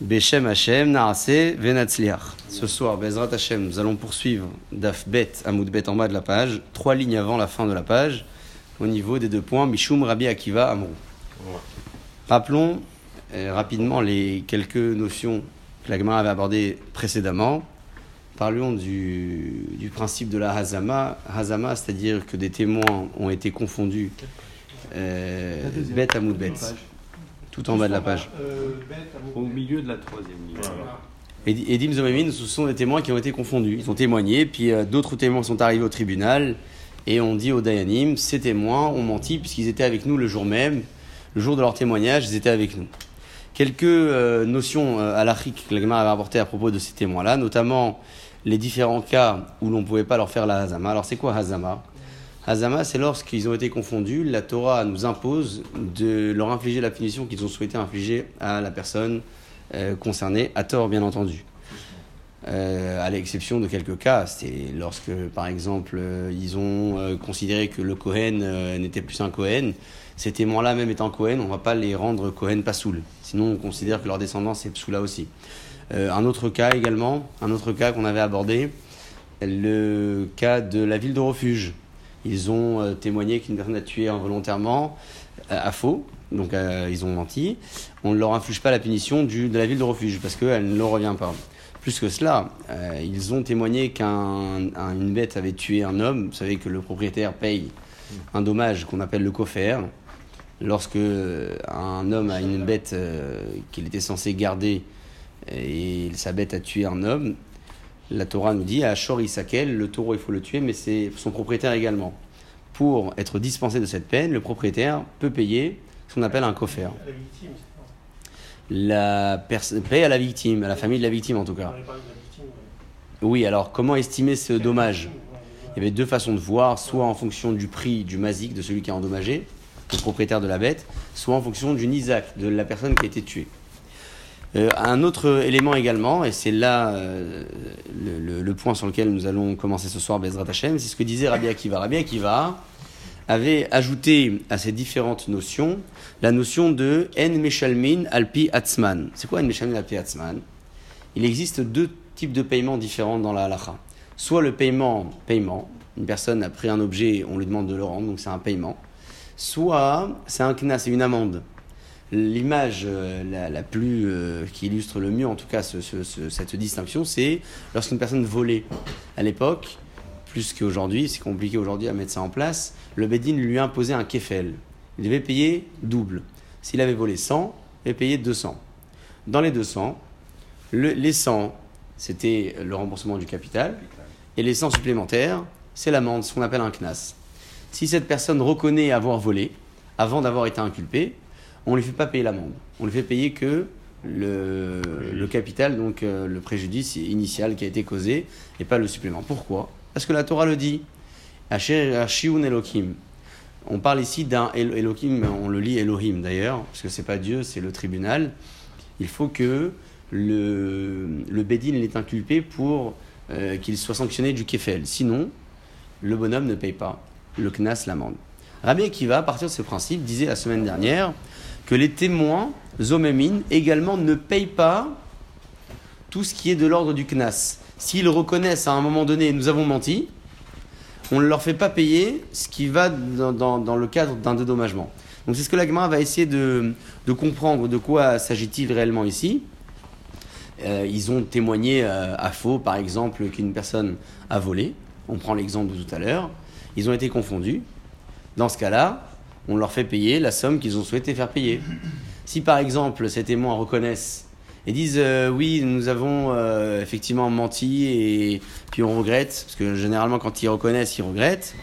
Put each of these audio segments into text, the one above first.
Beshem Hashem, Naase, Venatzliach. Ce soir, Bezrat Hashem, nous allons poursuivre Daf Bet, Amoud Bet en bas de la page, trois lignes avant la fin de la page, au niveau des deux points, Mishum Rabbi Akiva Amrou. Rappelons euh, rapidement les quelques notions que la Gemara avait abordées précédemment. Parlons du, du principe de la Hazama. Hazama, c'est-à-dire que des témoins ont été confondus. Euh, bet Amoud Bet. Tout en bas de la page. Au milieu de la troisième ligne. Et Edim Zomamin, ce sont des témoins qui ont été confondus. Ils ont témoigné, puis euh, d'autres témoins sont arrivés au tribunal et on dit au Dayanim, ces témoins ont menti puisqu'ils étaient avec nous le jour même, le jour de leur témoignage, ils étaient avec nous. Quelques euh, notions euh, à l'Afrique que la Gemara avait apportées à propos de ces témoins-là, notamment les différents cas où l'on ne pouvait pas leur faire la Hazama. Alors c'est quoi Hazama? Hazama, c'est lorsqu'ils ont été confondus, la Torah nous impose de leur infliger la punition qu'ils ont souhaité infliger à la personne euh, concernée, à tort bien entendu. Euh, à l'exception de quelques cas, c'est lorsque, par exemple, euh, ils ont considéré que le Cohen n'était plus un Cohen, ces témoins-là, même étant Cohen, on ne va pas les rendre Cohen Pasoul. Sinon, on considère que leur descendance est Psoula aussi. Un autre cas également, un autre cas qu'on avait abordé, le cas de la ville de refuge. Ils ont euh, témoigné qu'une personne a tué involontairement euh, à faux, donc euh, ils ont menti. On ne leur inflige pas la punition de la ville de refuge parce qu'elle ne leur revient pas. Plus que cela, ils ont témoigné qu'une un, une bête avait tué un homme. Vous savez que le propriétaire paye un dommage qu'on appelle le coffre. Lorsque un homme a une bête qu'il était censé garder et sa bête a tué un homme, la Torah nous dit à Shor Isakel, le taureau il faut le tuer, mais c'est son propriétaire également. Pour être dispensé de cette peine, le propriétaire peut payer ce qu'on appelle un coffre. La personne paye à la victime, à la famille de la victime en tout cas. Oui, alors comment estimer ce dommage Il y avait deux façons de voir, soit en fonction du prix du mazik de celui qui a endommagé, le propriétaire de la bête, soit en fonction du nizak, de la personne qui a été tuée. Euh, un autre élément également, et c'est là euh, le, point sur lequel nous allons commencer ce soir, Bezrat c'est ce que disait Rabbi Akiva. Rabbi Akiva avait ajouté à ces différentes notions la notion de En Meshalmin Alpi Atzman. C'est quoi En Meshalmin Alpi Atzman? Il existe deux types de paiements différents dans la halacha. Soit le paiement, paiement, une personne a pris un objet, on lui demande de le rendre, donc c'est un paiement. Soit c'est un knas, c'est une amende. L'image euh, la, plus euh, qui illustre le mieux, en tout cas, ce- ce- ce- cette distinction, c'est lorsqu'une personne volait. À l'époque, plus qu'aujourd'hui, c'est compliqué aujourd'hui à mettre ça en place, le Bedin lui imposait un kefel. Il devait payer double. S'il avait volé 100, il devait payer 200. Dans les 200, le- les 100, c'était le remboursement du capital, et les 100 supplémentaires, c'est l'amende, ce qu'on appelle un knas. Si cette personne reconnaît avoir volé, avant d'avoir été inculpé, on ne lui fait pas payer l'amende. On lui fait payer que le, le capital, donc euh, le préjudice initial qui a été causé, et pas le supplément. Pourquoi? Parce que la Torah le dit. Elohim. On parle ici d'un El- Elohim, on le lit Elohim d'ailleurs, parce que c'est pas Dieu, c'est le tribunal. Il faut que le, le Bédine l'ait inculpé pour euh, qu'il soit sanctionné du kefel. Sinon, le bonhomme ne paye pas le knas, l'amende. Rabbi Akiva, à partir de ce principe, disait la semaine dernière que les témoins, Zomémine, également ne payent pas tout ce qui est de l'ordre du knas. S'ils reconnaissent à un moment donné, nous avons menti, on ne leur fait pas payer ce qui va dans, le cadre d'un dédommagement. Donc c'est ce que la va essayer de, de comprendre de quoi s'agit-il réellement ici. Euh, ils ont témoigné euh, à faux, par exemple, qu'une personne a volé. On prend l'exemple de tout à l'heure. Ils ont été confondus. Dans ce cas-là, on leur fait payer la somme qu'ils ont souhaité faire payer. Si par exemple ces témoins reconnaissent et disent euh, oui, nous avons euh, effectivement menti et puis on regrette, parce que généralement quand ils reconnaissent, ils regrettent,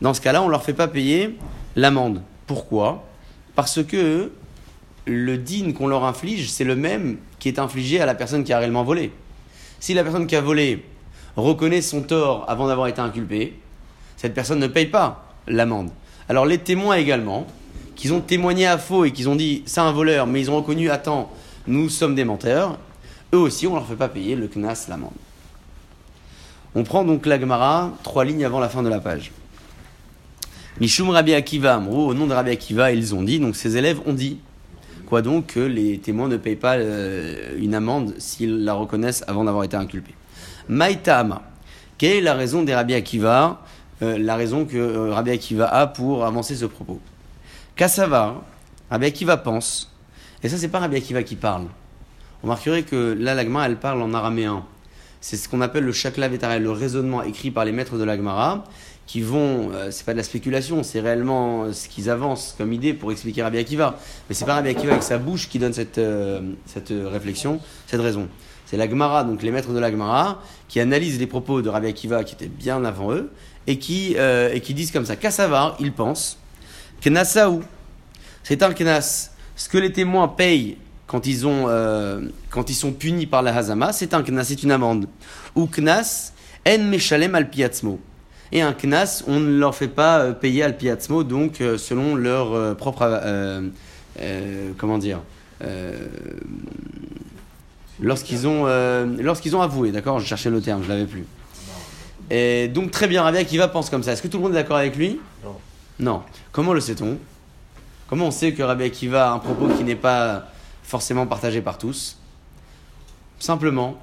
dans ce cas-là, on leur fait pas payer l'amende. Pourquoi? Parce que le din qu'on leur inflige, c'est le même qui est infligé à la personne qui a réellement volé. Si la personne qui a volé reconnaît son tort avant d'avoir été inculpée, cette personne ne paye pas l'amende. Alors les témoins également, qu'ils ont témoigné à faux et qu'ils ont dit c'est un voleur, mais ils ont reconnu attends, nous sommes des menteurs, eux aussi on leur fait pas payer le knas, l'amende. On prend donc la Gemara, trois lignes avant la fin de la page. Mishum Rabbi Akiva Amrou, au nom de Rabbi Akiva, ils ont dit, donc ses élèves ont dit, Quoi donc que les témoins ne payent pas euh, une amende s'ils la reconnaissent avant d'avoir été inculpés. Maïtama. Quelle est la raison des Rabbi Akiva euh, La raison que euh, Rabbi Akiva a pour avancer ce propos. Kassava, Rabbi Akiva pense, et ça c'est pas Rabbi Akiva qui parle. On remarquerait que là, l'Agma, elle parle en araméen. C'est ce qu'on appelle le shakla vétarel, le raisonnement écrit par les maîtres de l'Agmara, qui vont, euh, c'est pas de la spéculation, c'est réellement ce qu'ils avancent comme idée pour expliquer Rabbi Akiva. Mais c'est pas Rabbi Akiva avec sa bouche qui donne cette, euh, cette euh, réflexion, cette raison. C'est l'Agmara, donc les maîtres de l'Agmara, qui analysent les propos de Rabbi Akiva qui étaient bien avant eux, et qui, euh, et qui disent comme ça, Kassavar, ils pensent, Knasaou, c'est un Knas. Ce que les témoins payent quand ils, ont, euh, quand ils sont punis par la Hazama, c'est un Knas, c'est une amende. Ou Knas, En Meshalem al Piatzmo. Et un Knas, on ne leur fait pas euh, payer al Piatzmo, donc selon leur propre. comment dire Lorsqu'ils ont, lorsqu'ils ont avoué, d'accord Je cherchais le terme, je l'avais plus. Et donc très bien, Rabbi Akiva pense comme ça. Est-ce que tout le monde est d'accord avec lui Non. Non. Comment le sait-on? Comment on sait que Rabbi Akiva a un propos qui n'est pas forcément partagé par tous? Simplement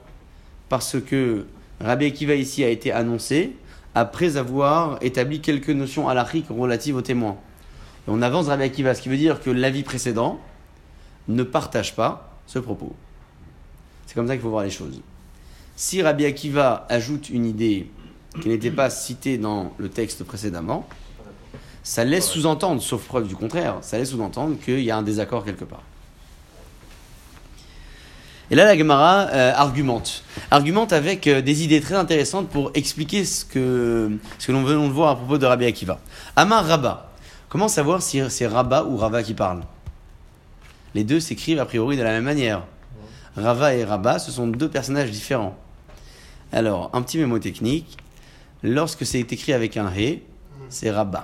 parce que Rabbi Akiva ici a été annoncé après avoir établi quelques notions halachiques relatives aux témoins. Et on avance Rabbi Akiva, ce qui veut dire que l'avis précédent ne partage pas ce propos. C'est comme ça qu'il faut voir les choses. Si Rabbi Akiva ajoute une idée qui n'était pas citée dans le texte précédemment, ça laisse sous-entendre, sauf preuve du contraire, ça laisse sous-entendre qu'il y a un désaccord quelque part. Et là, la Gemara euh, argumente. Argumente avec euh, des idées très intéressantes pour expliquer ce que, ce que l'on veut de voir à propos de Rabbi Akiva. Amar Rabba. Comment savoir si c'est Rabba ou Rava qui parle? Les deux s'écrivent a priori de la même manière. Rava et Rabba, ce sont deux personnages différents. Alors, un petit mémo technique. Lorsque c'est écrit avec un He, c'est Rabba.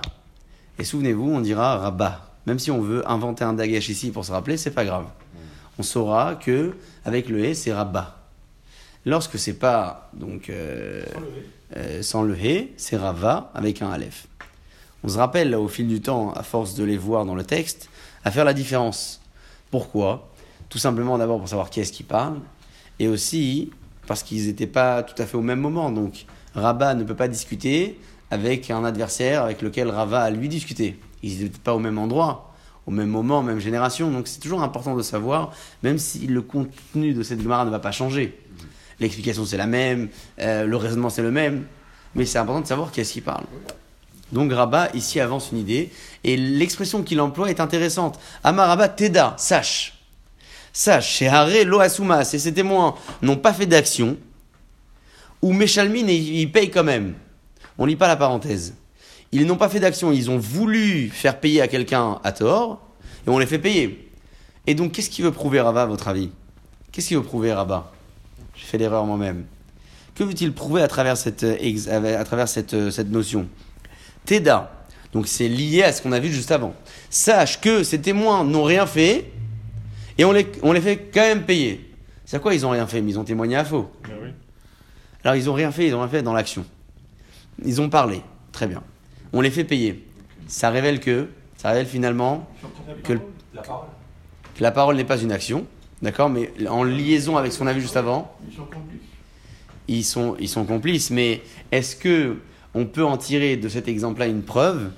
Et souvenez-vous, on dira Rabba. Même si on veut inventer un dagash ici pour se rappeler, c'est pas grave. On saura que avec le He, c'est Rabba. Lorsque c'est pas donc euh, euh, sans le He, c'est Rava avec un Aleph. On se rappelle là, au fil du temps, à force de les voir dans le texte, à faire la différence. Pourquoi? Tout simplement d'abord pour savoir qui est-ce qui parle, et aussi parce qu'ils n'étaient pas tout à fait au même moment. Donc Rabba ne peut pas discuter avec un adversaire avec lequel Rava a lui discuté. Ils n'étaient pas au même endroit, au même moment, même génération. Donc c'est toujours important de savoir, même si le contenu de cette Gemara ne va pas changer. L'explication c'est la même, euh, le raisonnement c'est le même, mais c'est important de savoir qui est-ce qui parle. Donc Rabat ici avance une idée, et l'expression qu'il emploie est intéressante. Amaraba Teda, sache. Sache, chez Haré Loasumas, et ses témoins n'ont pas fait d'action, ou Meshalmin, et ils payent quand même. On lit pas la parenthèse. Ils n'ont pas fait d'action, ils ont voulu faire payer à quelqu'un à tort, et on les fait payer. Et donc, qu'est-ce qu'il veut prouver Rabat, à votre avis? Qu'est-ce qu'il veut prouver Rabat J'ai fait l'erreur moi-même. Que veut-il prouver à travers cette, euh, notion? Teda. Donc c'est lié à ce qu'on a vu juste avant. Sache que ces témoins n'ont rien fait et on les, on les fait quand même payer. C'est à quoi ils ont rien fait Mais ils ont témoigné à faux. Alors ils ont rien fait, ils ont rien fait dans l'action. Ils ont parlé. Très bien. On les fait payer. Ça révèle que, ça révèle finalement que, le- La parole. que la parole n'est pas une action. D'accord Mais en liaison avec ce qu'on a vu juste avant, Ils sont complices. ils sont, ils sont complices. Mais est-ce que on peut en tirer de cet exemple-là une preuve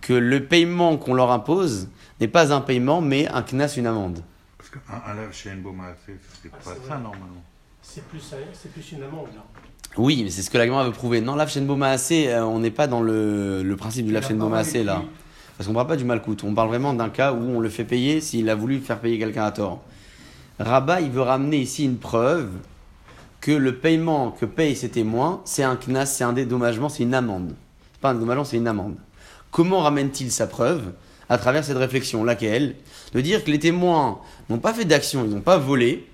que le paiement qu'on leur impose n'est pas un paiement, mais un knas, une amende Parce qu'un c'est Ah, pas c'est ça vrai. normalement. C'est plus, plus une amende, là. Oui, mais c'est ce que la Gemara veut prouver. Non, l'Av Shenbo Maasé, euh, on n'est pas dans le, le principe du Lav Shenbo Maasé là. Parce qu'on ne parle pas du malcoute. On parle vraiment d'un cas où on le fait payer s'il a voulu faire payer quelqu'un à tort. Rabat, il veut ramener ici une preuve que le paiement que payent ces témoins, c'est un knas, c'est un dédommagement, c'est une amende. C'est pas un dédommagement, c'est une amende. Comment ramène-t-il sa preuve À travers cette réflexion, laquelle De dire que les témoins n'ont pas fait d'action, ils n'ont pas volé,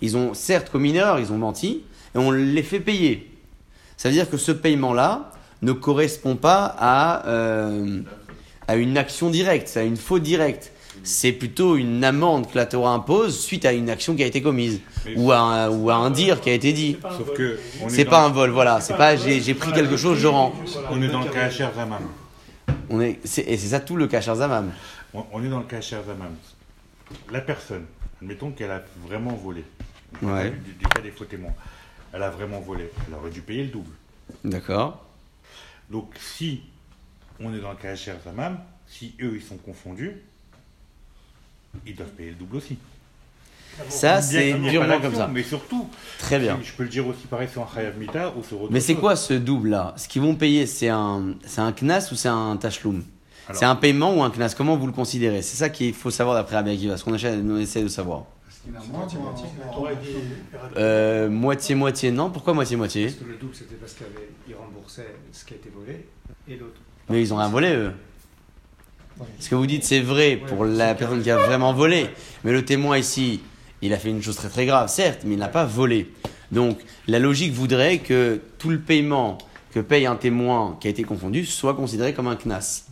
ils ont certes commis une erreur, ils ont menti, et on les fait payer. Ça veut dire que ce paiement-là ne correspond pas à, euh, à une action directe, à une faute directe. C'est plutôt une amende que la Torah impose suite à une action qui a été commise, Mais- ou à un, ou à un dire qui a été dit. C'est pas un Sauf vol. que C'est pas un vol, voilà. C'est pas j'ai pris quelque chose, je rends. on est dans le Kacher Zaman. On est, et c'est ça tout le Kachar Zamam. On, on est dans le Kacher Zaman. La personne, admettons qu'elle a vraiment volé. Ouais. Du, du cas des faux témoins. Elle a vraiment volé. Elle aurait dû payer le double. D'accord. Donc si on est dans le cas HR Zamam, si eux ils sont confondus, ils doivent payer le double aussi. Ça, c'est d'action, comme ça. Mais surtout, Très bien. je peux le dire aussi pareil sur un Chayav Mita ou sur autre Mais c'est quoi ce double-là? Ce qu'ils vont payer, c'est un, un knas ou c'est un tachloum Alors- C'est un paiement ou un knas? Comment vous le considérez? C'est ça qu'il faut savoir d'après Rabbi Akiva, ce qu'on essaie, on essaie de savoir. Euh, moitié-moitié, non Pourquoi moitié-moitié Parce que le double, c'était parce qu'ils remboursaient ce qui a été volé et l'autre. Mais ils ont rien volé, eux. Ce que vous dites, c'est vrai pour la personne qui a vraiment volé. Mais le témoin ici, il a fait une chose très très grave, certes, mais il n'a pas volé. Donc, la logique voudrait que tout le paiement que paye un témoin qui a été confondu soit considéré comme un knas.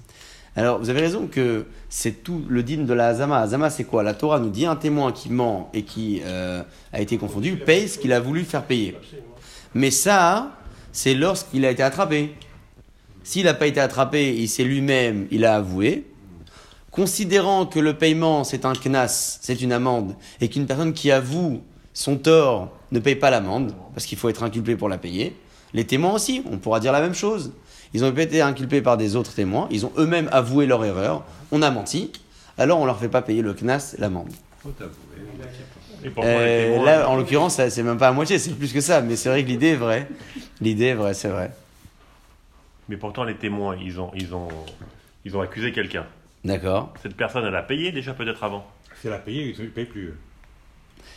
Alors, vous avez raison que c'est tout le din de la Hazama. Hazama, c'est quoi? La Torah nous dit un témoin qui ment et qui euh, a été confondu paye ce qu'il a voulu faire payer. Mais ça, c'est lorsqu'il a été attrapé. S'il n'a pas été attrapé, il s'est lui-même, il a avoué. Considérant que le paiement, c'est un knas, c'est une amende, et qu'une personne qui avoue son tort ne paye pas l'amende, parce qu'il faut être inculpé pour la payer, les témoins aussi, on pourra dire la même chose. Ils ont été inculpés par des autres témoins, ils ont eux-mêmes avoué leur erreur, on a menti, alors on leur fait pas payer le knas, l'amende. Euh, là, en l'occurrence, c'est même pas à moitié, c'est plus que ça, mais c'est vrai que l'idée est vraie. L'idée est vraie, c'est vrai. Mais pourtant, les témoins, ils ont, ils ont, ils ont accusé quelqu'un. D'accord. Cette personne, elle a payé déjà peut-être avant. Si elle a payé, ils ne payent plus. eux.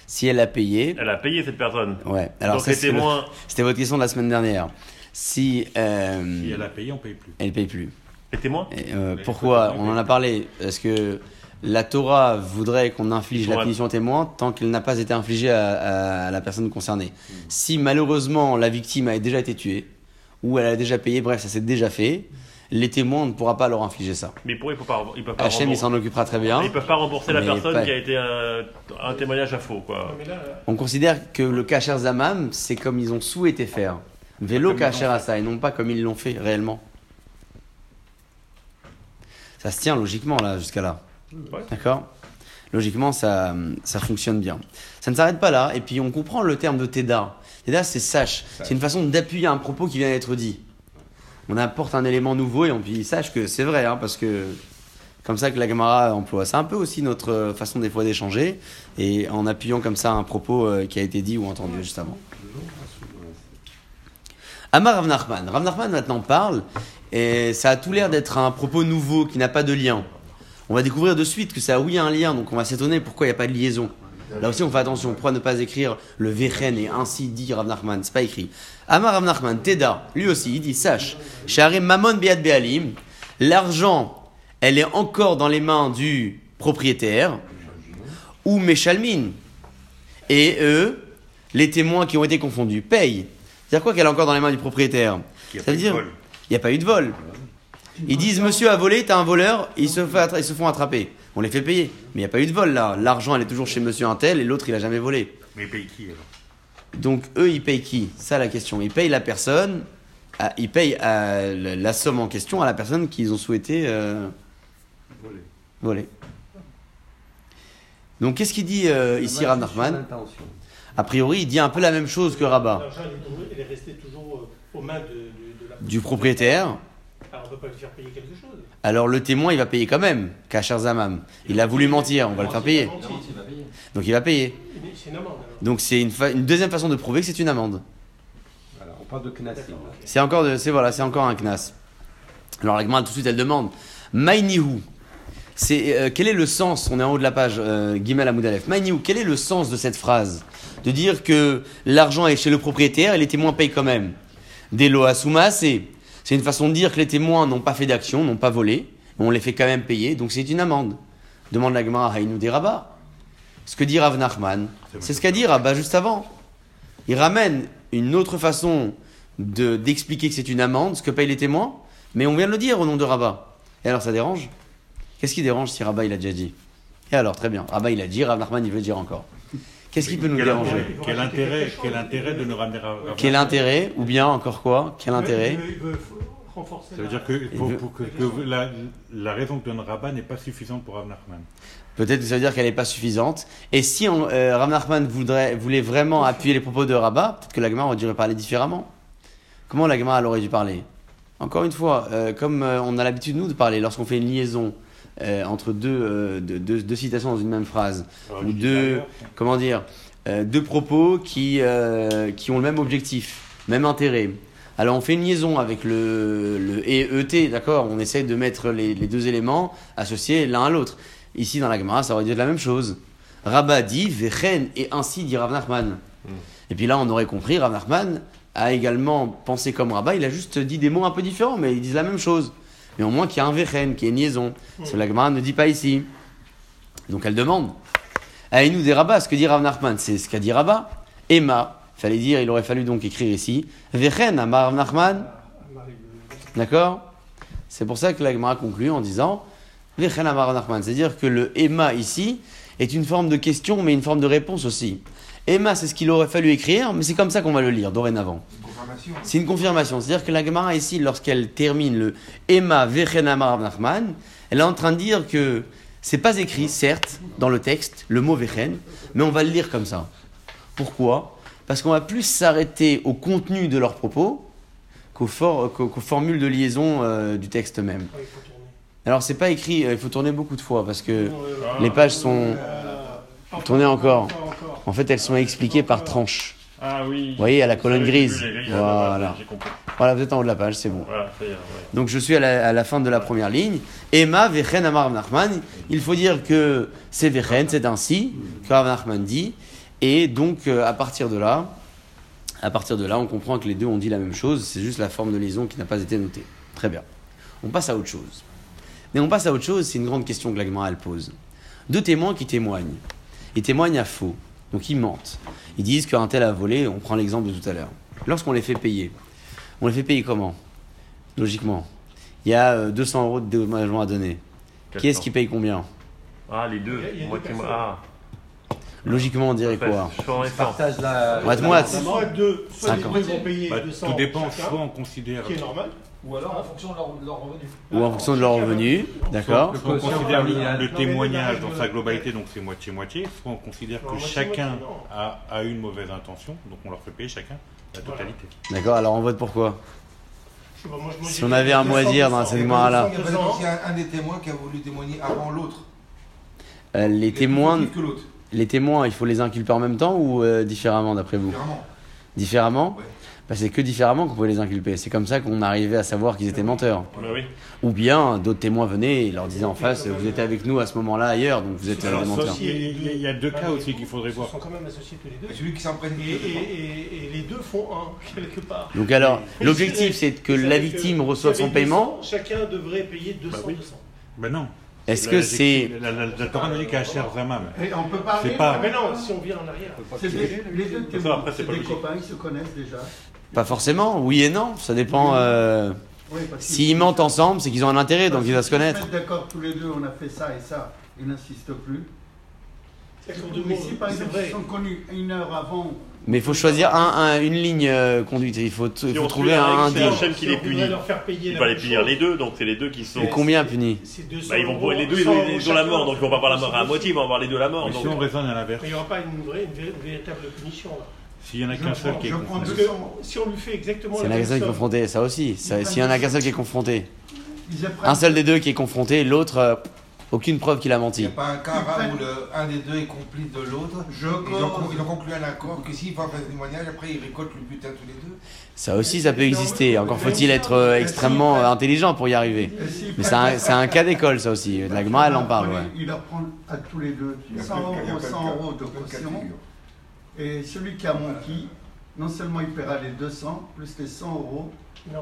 Si elle a payé, Elle a payé cette personne. ouais. Alors Donc ça, les c'est le- témoins, C'était votre question de la semaine dernière. Si, euh, Si elle a payé, on ne paye plus. elle paye plus. les témoins, euh, pourquoi On en a parlé. Parce que la Torah voudrait qu'on inflige la punition au témoin tant qu'elle n'a pas été infligée à, à la personne concernée. Si malheureusement la victime a déjà été tuée ou elle a déjà payé, bref, ça s'est déjà fait, les témoins on ne pourra pas leur infliger ça. mais pour ils peuvent pas, ils peuvent pas Hachem il rembourser. s'en occupera très bien. Ils peuvent pas rembourser la personne pas- qui a été un, un témoignage à faux, quoi. On considère que le kasher zamam, c'est comme ils ont souhaité faire. Vélo à ça, et non pas comme ils l'ont fait réellement. Ça se tient logiquement là, jusqu'à là. Ouais. D'accord? Logiquement, ça, ça fonctionne bien. Ça ne s'arrête pas là, et puis on comprend le terme de Teda. Teda, c'est sache. C'est une façon d'appuyer un propos qui vient d'être dit. On apporte un élément nouveau et on puis sache que c'est vrai, hein, parce que comme ça que la Gemara emploie. C'est un peu aussi notre façon des fois d'échanger, et en appuyant comme ça un propos euh, qui a été dit ou entendu juste avant. Amar Rav Nachman. Rav Nachman maintenant parle, et ça a tout l'air d'être un propos nouveau qui n'a pas de lien. On va découvrir de suite que ça a oui un lien, donc on va s'étonner pourquoi il n'y a pas de liaison. Là aussi, on fait attention. Pourquoi ne pas écrire le Vechen et ainsi dit Rav Nachman? C'est pas écrit. Amar Rav Nachman, Teda, lui aussi, il dit Sache, Share Mamon Beat Bealim, l'argent, elle est encore dans les mains du propriétaire, ou Meshalmin. Et eux, les témoins qui ont été confondus, payent. C'est-à-dire quoi qu'elle est encore dans les mains du propriétaire Ça veut pas eu de dire, vol. il n'y a pas eu de vol. Ils disent, monsieur a volé, t'as un voleur, ils se, fait attra- ils se font attraper. On les fait payer. Mais il n'y a pas eu de vol là. L'argent, elle est toujours chez monsieur un tel et l'autre, il a jamais volé. Mais ils payent qui alors? Donc eux, ils payent qui? Ça la question. Ils payent la personne, à- ils payent à la, la somme en question à la personne qu'ils ont souhaité euh, voler. Donc qu'est-ce qu'il dit euh, ici Rav Nachman A priori, il dit un peu la même chose que Rabat. l'argent elle est restée toujours euh, aux mains de, de- de la Du propriétaire. Alors on ne peut pas lui faire payer quelque chose. Alors le témoin, il va payer quand même. Kacher Zamam. Il a voulu mentir, on va le faire payer. Donc il va payer. Mais C'est une amende. alors. Donc c'est une, fa- une deuxième façon de prouver que c'est une amende. Voilà, on parle de. C'est encore, de- c'est voilà, c'est encore un knas. Alors la tout de suite elle demande Maïnihu. C'est euh, quel est le sens On est en haut de la page euh, Gimel Amoudalef. Maïnihu, quel est le sens de cette phrase? De dire que l'argent est chez le propriétaire et les témoins payent quand même. Des loasuma, c'est c'est une façon de dire que les témoins n'ont pas fait d'action, n'ont pas volé, mais on les fait quand même payer, donc c'est une amende. Demande la Gemara Haïnou des Rabba. Ce que dit Rav Nachman, c'est ce qu'a dit Rabba juste avant. Il ramène une autre façon de- d'expliquer que c'est une amende, ce que payent les témoins, mais on vient de le dire au nom de Rabat. Et alors ça dérange? Qu'est-ce qui dérange si Rabat il a déjà dit? Et alors, très bien, Rabat il a dit, Rav Nachman il veut dire encore. Qu'est-ce qui peut nous Quel déranger intérêt- Quel intérêt, quel intérêt de nous ramener à. à- Quel intérêt Ou bien encore quoi Quel intérêt Il veut, il veut renforcer Ça veut la- dire que, veut- la, la raison que donne Rabat n'est pas suffisante pour Rav Nachman. Peut-être que ça veut dire qu'elle n'est pas suffisante. Et si on, euh, Rav Nachman voudrait, voulait vraiment appuyer les propos de Rabat, peut-être que la Gemara aurait dû parler différemment. Comment la Gemara elle aurait dû parler? Encore une fois, euh, comme euh, on a l'habitude nous de parler lorsqu'on fait une liaison euh, entre deux, euh, deux, deux- deux citations dans une même phrase, Ou deux- comment dire, euh, deux propos qui, qui ont le même objectif, même intérêt. Alors on fait une liaison avec le, le et ET, d'accord? On essaie de mettre les, les deux éléments associés l'un à l'autre. Ici dans la Gemara, ça aurait dû être la même chose. Rabat dit Vechen et ainsi dit Rav Nachman. Et puis là, on aurait compris, Rav Nachman a également pensé comme Rabat, il a juste dit des mots un peu différents, mais ils disent la même chose. Mais au moins qu'il y a un Vechen, qu'il y a une liaison. Ce que la Gemara ne dit pas ici. Donc elle demande. nous des Rabat, ce que dit Rav Nachman, c'est ce qu'a dit Rabat. Emma, fallait dire, il aurait fallu donc écrire ici. Vechen, Amar Rav Nachman. D'accord? C'est pour ça que la Gemara conclut en disant Vechen Amar Rav Nachman. C'est-à-dire que le Emma ici est une forme de question, mais une forme de réponse aussi. Emma, c'est ce qu'il aurait fallu écrire, mais c'est comme ça qu'on va le lire dorénavant. C'est une confirmation. C'est-à-dire que la Gemara ici, lorsqu'elle termine le Emma Vechen Amar Rav Nachman, elle est en train de dire que c'est pas écrit, certes, dans le texte, le mot Vechen, mais on va le lire comme ça. Pourquoi? Parce qu'on va plus s'arrêter au contenu de leurs propos qu'aux, for- qu'aux- qu'aux formules de liaison euh, du texte même. Ah. Alors c'est pas écrit, euh, il faut tourner beaucoup de fois parce que Euh, les pages sont, tournez encore. encore. en fait, elles sont expliquées par tranches. Ah oui. Vous voyez, à la colonne grise. Voilà. Voilà, vous êtes en haut de la page, c'est bon. Voilà, ça y est, ouais. Donc je suis à la, à la fin de la première ligne. Emma Vechen Amar Nachman. Il faut dire que c'est Vechen, c'est ainsi que Rav Nachman dit. Et donc euh, à partir de là, à partir de là, on comprend que les deux ont dit la même chose. C'est juste la forme de liaison qui n'a pas été notée. Très bien. On passe à autre chose. Mais on passe à autre chose. C'est une grande question que la Gemara, elle pose. Deux témoins qui témoignent. Ils témoignent à faux. Donc ils mentent. Ils disent qu'un tel a volé. On prend l'exemple de tout à l'heure. Lorsqu'on les fait payer, on les fait payer comment? Logiquement. Il y a euh, 200 euros de dédommagement à donner. Qui est-ce qui paye combien? Ah, les deux. Il y a- il y a Moi, deux. Ah, Logiquement, on dirait quoi? en référence. Partage la. Moite-moite. Soit deux, soit les Cinquante. deux vont payer bah, 200 tout dépend, chacun, soit on considère, qui est normal. Ou alors en fonction de leur, de leur revenu. Ou en fonction de leur revenu, d'accord soit on considère le, témoignage dans sa globalité, donc c'est moitié-moitié, soit on considère que chacun a, a une mauvaise intention, donc on leur fait payer chacun la totalité. D'accord, alors on vote pourquoi pas, moi, je- Si on avait un mot à 200, dire dans 200. cette Gemara-là. Il y a un, des témoins qui a voulu témoigner avant l'autre. Euh, Les témoins, les témoins, il faut les inculper en même temps ou euh, différemment d'après vous? Différemment? Ouais. Bah, C'est que différemment qu'on pouvait les inculper. C'est comme ça qu'on arrivait à savoir qu'ils étaient menteurs. Bah oui. Ou bien d'autres témoins venaient et leur disaient en face Vous étiez avec nous à ce moment-là ailleurs, donc vous êtes Alors, des menteurs. Il y a- deux cas Ah, aussi qu'il faudrait Ils voir. sont quand même associés tous les deux. Et celui qui s'en prenne Et, et, et, et les deux font un, quelque part. Donc alors, l'objectif c'est- que la victime que reçoive son paiement. 200, Chacun devrait payer 200, Bah oui. 200. Ben non. Est-ce que c'est. La, la, la Torah nous dit qu'à Cher Zamam. On peut parler. C'est pas- Ah, mais non, si on vient en arrière. Les deux témoins, après, c'est des copains, ils se connaissent déjà. Pas forcément, oui et non, ça dépend. euh, Oui, S'ils mentent ensemble, c'est qu'ils ont un intérêt, donc ils doivent se connaître. d'accord tous les deux, on a fait ça et ça, ils n'insistent plus. Mais si par exemple ils sont connus une heure avant, Mais il faut choisir un, un- une ligne euh, conduite. Il faut, Si faut trouver un c'est. Hachem qui les punit. leur faire payer Il va les punir les deux, donc c'est les deux qui sont. Et combien puni c'est 200 Bah, ils vont les deux, ils 100 ont, ils ont la mort, donc ils vont pas avoir la mort à moitié, ils vont avoir les deux la mort. Mais donc- si on raisonne à l'inverse, il n'y aura pas une vraie, une vé- véritable punition là. S'il y en a qu'un seul qui est confondu, Parce que si on lui fait exactement S'il y en a même qu'un seul qui est confronté, ça aussi. S'il y en a qu'un seul qui est confronté, un seul des deux qui est confronté, l'autre, euh, aucune preuve qu'il a Il n'y menti. a pas un cas rare où le, un des deux est complice de l'autre. Ils ils ont conclu un accord que s'il va faire un témoignage, après ils récoltent le butin tous les deux. Ça aussi, ça peut exister. Encore faut-il être euh, extrêmement euh, intelligent pour y arriver. S'ils Mais c'est un, cas d'école, ça aussi. La Gemara, elle en parle, ouais. Il leur prend à tous les deux Il y a 100 plein de cas- il y a euros, plein de 100 cas- euros de caution. Et celui qui a menti, non seulement il paiera les 200, plus les 100 euros, non.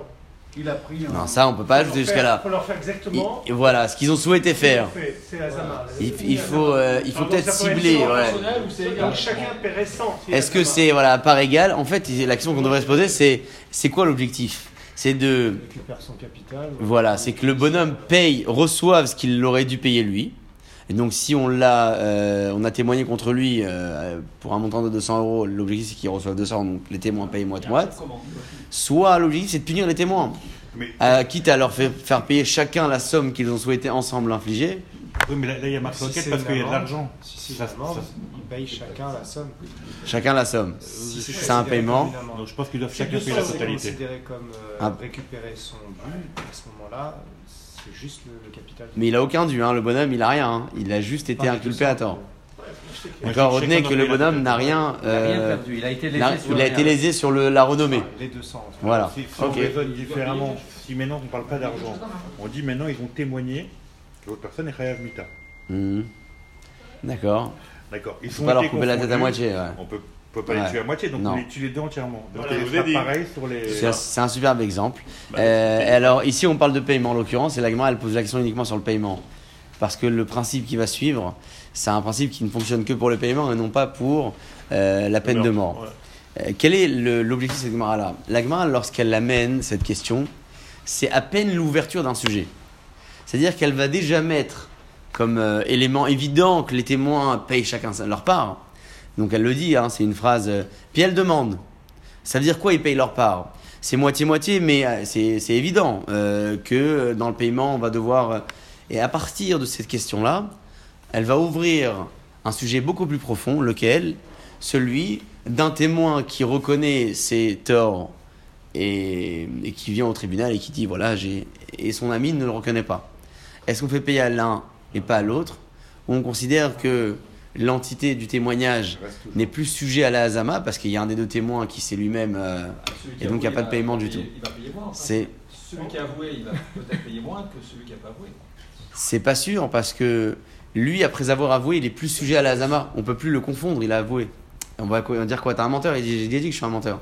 il a pris un. Non, ça, on peut pas ajouter jusqu'à là. faut leur faire exactement. Et voilà, ce qu'ils ont souhaité faire. fait, C'est Azama. Il, il faut, euh, il faut peut-être cibler. ouais. personnel ou c'est égal. Donc chacun paierait 100. Est-ce que c'est voilà à part égale En fait, la question qu'on devrait se poser, c'est c'est quoi l'objectif? C'est de Il récupère son capital. voilà, c'est que le bonhomme paye, reçoive ce qu'il aurait dû payer lui. Et donc, si on l'a, euh, on a témoigné contre lui euh, pour un montant de 200 euros, l'objectif c'est qu'il reçoive 200, donc les témoins payent moite moite. Soit l'objectif c'est de punir les témoins. Mais, euh, quitte à leur faire, faire payer chacun la somme qu'ils ont souhaité ensemble infliger. oui, mais là, là, il y a marque Si requête parce qu'il y a de l'argent. Si c'est Ça- ils payent chacun la somme. Chacun la somme. Si C'est un paiement. Donc je pense qu'ils doivent chacun 200 payer la C'est totalité. considéré comme euh, Ah. récupérer son but, à ce moment-là, juste le, le capital. Mais il a aucun dû, hein. le bonhomme il a rien. hein. Il a juste été Enfin, inculpé à tort. D'accord, retenez que le bonhomme n'a rien. Il a rien euh, perdu. Il a été lésé sur il a été lésé sur le, la renommée. Les 200. en tout cas. Voilà. Si, si Ok. on raisonne différemment, si maintenant on ne parle pas d'argent, on dit maintenant ils ont témoigné que l'autre personne est Chayav Mita. Mhm. D'accord. D'accord. Ils Faut sont pas leur couper la tête à moitié. ouais. On peut, peut pas Ouais. les tuer à moitié, donc Non. on les tue les deux entièrement. Donc Voilà, vous pareil sur les. C'est un, superbe exemple. Bah, Euh, alors ici on parle de paiement en l'occurrence et l'agma elle pose la question uniquement sur le paiement. Parce que le principe qui va suivre, c'est un principe qui ne fonctionne que pour le paiement et non pas pour euh, la peine de mort. Ouais. Euh, quel est l'objectif de cette Gemara-là La Gemara, lorsqu'elle amène cette question, c'est à peine l'ouverture d'un sujet. C'est-à-dire qu'elle va déjà mettre comme euh, élément évident que les témoins payent chacun leur part. Donc elle le dit, hein, c'est une phrase. euh, puis elle demande. Ça veut dire quoi ils payent leur part? C'est moitié-moitié, mais euh, c'est évident euh, que dans le paiement, on va devoir... et à partir de cette question-là, elle va ouvrir un sujet beaucoup plus profond, lequel? Celui d'un témoin qui reconnaît ses torts et, et qui vient au tribunal et qui dit voilà, j'ai. Et son ami ne le reconnaît pas. Est-ce qu'on fait payer à l'un et pas à l'autre? Ou on considère que l'entité du témoignage n'est plus sujet à la hazama parce qu'il y a un des deux témoins qui c'est lui-même. euh, Et donc, il y a pas de paiement du payer- tout. Il va payer moins. c'est Celui qui a avoué, il va peut-être payer moins que celui qui n'a pas avoué. c'est pas sûr parce que lui, après avoir avoué, il est plus sujet à la hazama. On peut plus le confondre, il a avoué. On va quoi- on va dire quoi T'es un menteur? Il dit J'ai dit que je suis un menteur.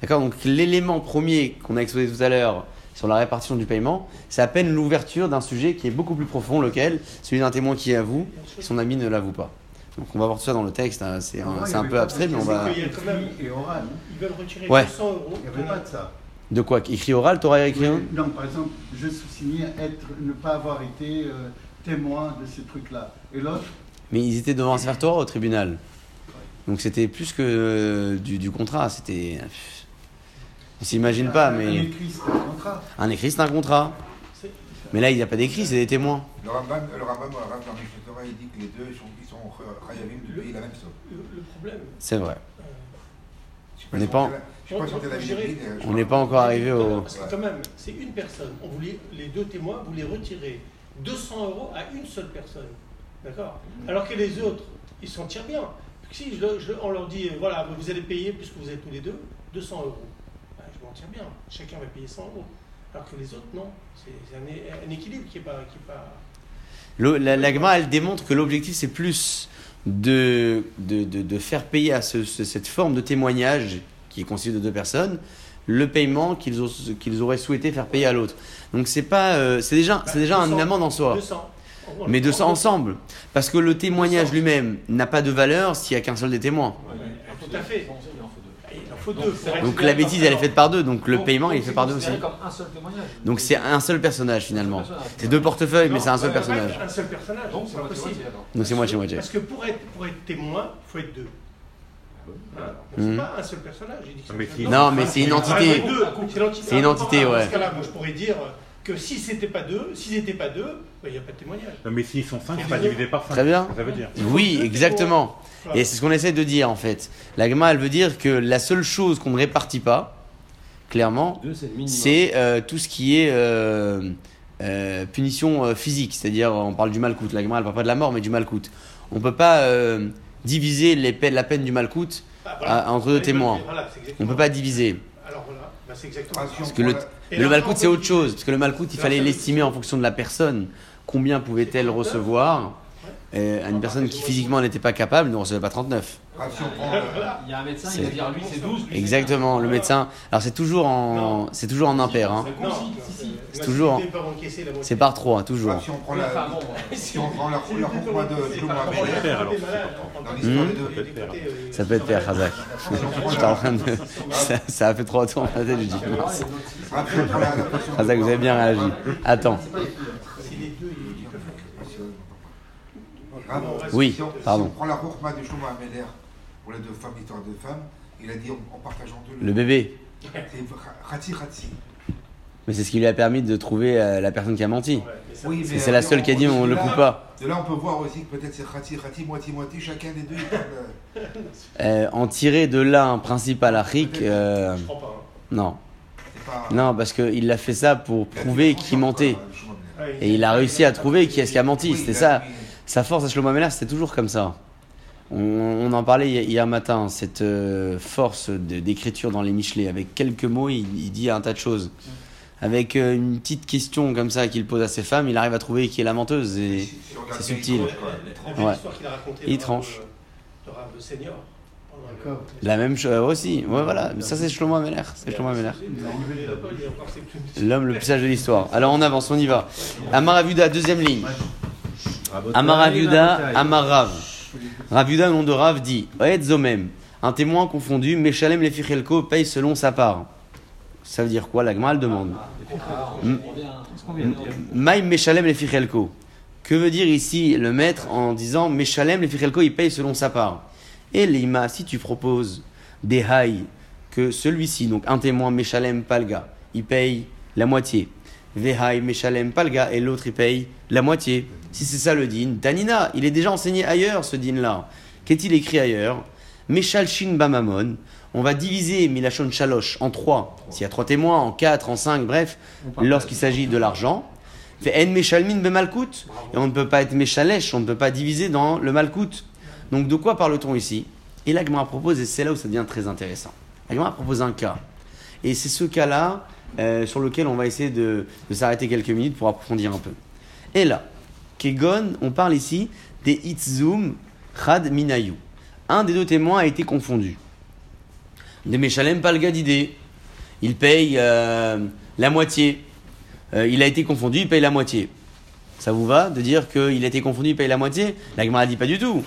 D'accord Donc l'élément premier qu'on a exposé tout à l'heure sur la répartition du paiement, c'est à peine l'ouverture d'un sujet qui est beaucoup plus profond, lequel Celui d'un témoin qui avoue et son ami ne l'avoue pas. Donc on va voir tout ça dans le texte, hein. c'est un, peu abstrait, mais on va. Il y a quand même- Écrit et oral. hein. Ils veulent retirer Ouais. 200 euros. Il n'y avait pas de ça. De quoi? Écrit oral, t'aurais écrit un? Non, par exemple, je sous-signais être, ne pas avoir été euh, témoin de ces trucs-là. Et l'autre, Mais ils étaient devant un serteur au tribunal. Donc c'était plus que euh, du, du contrat, c'était. On s'imagine pas, un mais. écrit, c'est un contrat. Un écrit, c'est un contrat. Mais là, il n'y a pas d'écrit, c'est des témoins. Le Rambam, le Rambam, dans Torah, il dit que les deux ils sont, ils sont de payer la même somme. Le, problème, C'est vrai. On n'est pas- on- pas n'est encore arrivé au. Parce que quand même, c'est une personne. On voulait, les deux témoins voulaient retirer 200 euros à une seule personne. D'accord? Alors que les autres, ils s'en tirent bien. Si je, je- on leur dit, voilà, vous allez payer, puisque vous êtes tous les deux, 200 euros. Tire bien. Chacun va payer 100 euros. Alors que les autres, non. C'est un, équilibre qui n'est pas, qui est pas. Le- la, la Gemara, elle démontre que l'objectif, c'est plus de, de, de, de faire payer à ce- ce- cette forme de témoignage, qui est constitué de deux personnes, le paiement qu'ils ont- qu'ils auraient souhaité faire payer à l'autre. Donc c'est pas, euh, c'est déjà, c'est déjà un 200, amende en soi. 200. Voilà. Mais 200 ensemble. Parce que le témoignage 200. lui-même n'a pas de valeur s'il n'y a qu'un seul des témoins. Tout à fait. Il en faut deux. Faut Donc la bêtise, elle est faite par deux. Donc le paiement, il est fait par deux aussi. C'est comme un seul témoignage. Donc c'est un seul personnage finalement. C'est deux portefeuilles, mais c'est un seul pas personnage. Un seul personnage. Donc c'est c'est pas moitié possible. moitié alors. Donc c'est moitié-moitié. Parce que pour être, pour être témoin, il faut être deux. Voilà. C'est pas un seul personnage. j'ai dit que Non, mais c'est si- un- Non, mais c'est une Ah, entité. C'est l'entité. C'est une entité, Ah, ouais. Dans ce cas-là, moi, je pourrais dire que si c'était pas deux, s'ils n'étaient pas deux, il n'y a pas de témoignage. Non, mais s'ils sont 5, Et c'est pas divisé par 5. Très bien. Ça veut dire. Oui, exactement. Et c'est ce qu'on essaie de dire en fait. La Gemma, elle veut dire que la seule chose qu'on ne répartit pas, clairement, c'est euh, tout ce qui est euh, euh, punition euh, physique. C'est-à-dire, on parle du malcoute. La Gemma, elle parle pas de la mort, mais du malcoute. On peut pas euh, diviser les peines- la peine du malcoute. Ah, voilà. Ah, entre deux témoins. Voilà, On exactement. peut pas diviser. Alors voilà, c'est exactement Ah, si ça. on Parce que le, le malcoute, c'est autre chose. Parce que le malcoute, il fallait l'estimer en fonction de la personne. Combien pouvait-elle recevoir Euh, à une personne qui physiquement n'était pas capable ne recevait pas 39. Ah, si on prend, euh, Il y a un médecin, il va dire lui c'est 12. lui, Exactement, le médecin. Alors c'est toujours en, c'est toujours en impair. Hein. C'est toujours-. C'est par trois, hein, toujours. ah, si on prend la, si on la roue de deux. on- écoutez, euh, Ça peut être père, Razak. J'étais en train de. Ça, a fait trois tours dans ma tête, je dis Razak, vous avez bien réagi. Attends. Si les deux, ils ils peuvent Oui, Si on, pardon. si on prend la rourma de Shlomo Ameler pour les deux femmes, l'histoire de femmes, il a dit en, en partageant deux Le bébé. C'est Khatsi Khatsi. Mais c'est ce qui lui a permis de trouver euh, la personne qui a menti. Ouais, Oui, c'est la seule qui a dit on le de coupe pas. De là, on peut voir aussi que peut-être c'est Khati, Khati, moitié, moitié, chacun des deux. il parle, euh, Euh, en tirer de là un principe à l'Afrique, euh, Je crois pas. hein. non. pas- Non, parce qu'il a fait ça pour prouver qu'il mentait. quoi, le Et il a réussi à trouver qui est-ce qui a menti. Oui, C'était ça. Sa force à Shlomo Ameler, c'était toujours comme ça. On, on en parlait hi- hier matin, cette euh, force de- d'écriture dans les Michelet. Avec quelques mots, il, il dit un tas de choses. Avec euh, une petite question comme ça qu'il pose à ses femmes, il arrive à trouver qui est la menteuse. Et c'est subtil. Ouais. Il tranche. Euh, Senior. la même chose aussi. Ouais, voilà. Ça, c'est Shlomo Ameler. C'est Shlomo. L'homme le plus sage de l'histoire. Alors on avance, on y va. Amar Aviuda, deuxième ligne. Amar Aviuda, Amar Rav. Raviuda, nom de Rav, dit Zomem, un témoin confondu, Meshalem le Fichelko paye selon sa part. Ça veut dire quoi La Gemara le demande. M- Maïm Meshalem le Fichelko. Que veut dire ici le maître en disant Meshalem le Fichelko, il paye selon sa part Et Lima, si tu proposes des haïs, que celui-ci, donc un témoin Meshalem Palga, il paye la moitié. Vehai Meshalem Palga et l'autre il paye la moitié. Si c'est ça le din, Tanina, il est déjà enseigné ailleurs ce din-là. Qu'est-il écrit ailleurs? Meshal Shin Bamamon. On va diviser Milachon Shalosh en trois. S'il y a trois témoins, en quatre, en cinq, bref, lorsqu'il s'agit de l'argent. Fait En Meshalmin Bemalkut. Et on ne peut pas être Meshalesh, on ne peut pas diviser dans le Malkut. Donc de quoi parle-t-on ici? Et là, Gemara propose, et c'est là où ça devient très intéressant. Gemara propose un cas. Et c'est ce cas-là euh, sur lequel on va essayer de, de s'arrêter quelques minutes pour approfondir un peu. Et là, On parle ici des Itzum Chad Minayu. Un des deux témoins a été confondu. Des Meshalem Palgadidé. Il paye euh, la moitié. Euh, il a été confondu, il paye la moitié. Ça vous va de dire qu'il a été confondu, il paye la moitié? La Gemara dit pas du tout.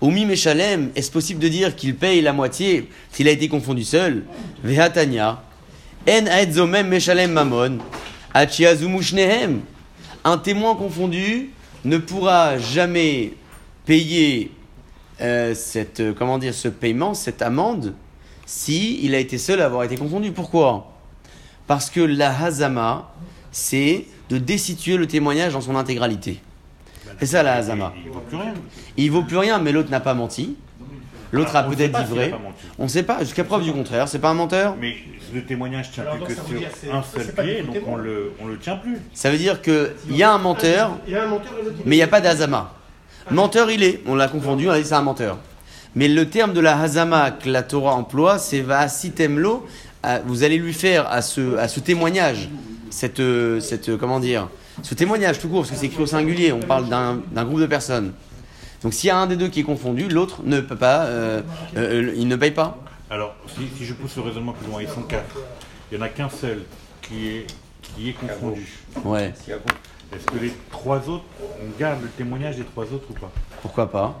Oumi Meshalem, est-ce possible de dire qu'il paye la moitié s'il a été confondu seul? Vehatania. En aedzomem Meshalem Mamon. Achiazumushnehem. Un témoin confondu ne pourra jamais payer euh, cette, euh, comment dire, ce paiement, cette amende, si il a été seul à avoir été confondu. Pourquoi? Parce que la hazama, c'est de destituer le témoignage dans son intégralité. C'est ça la hazama. Il ne vaut plus rien. Il vaut plus rien, mais l'autre n'a pas menti. L'autre a Ah, peut-être dit vrai. On ne sait pas, jusqu'à preuve du contraire. C'est pas un menteur? Mais le témoignage tient Alors, plus que sur dire c'est- un seul pied, donc on le, on le tient plus. Ça veut dire qu'il y a un menteur, Il y a un menteur mais il n'y a pas d'azama. Menteur, il est. On l'a confondu, on a dit c'est un menteur. Mais le terme de la hazama que la Torah emploie, c'est va sitemlo. euh, Vous allez lui faire à ce, à ce témoignage, cette, euh, cette, euh, comment dire, ce témoignage tout court, parce que c'est écrit au singulier, on parle d'un d'un groupe de personnes. Donc s'il y a un des deux qui est confondu, l'autre ne peut pas, euh, euh, il ne paye pas. Alors, si, si je pousse le raisonnement plus loin, ils sont quatre. Il n'y en a qu'un seul qui est, qui est confondu. Ouais, Est-ce que les trois autres, on garde le témoignage des trois autres ou pas? Pourquoi pas?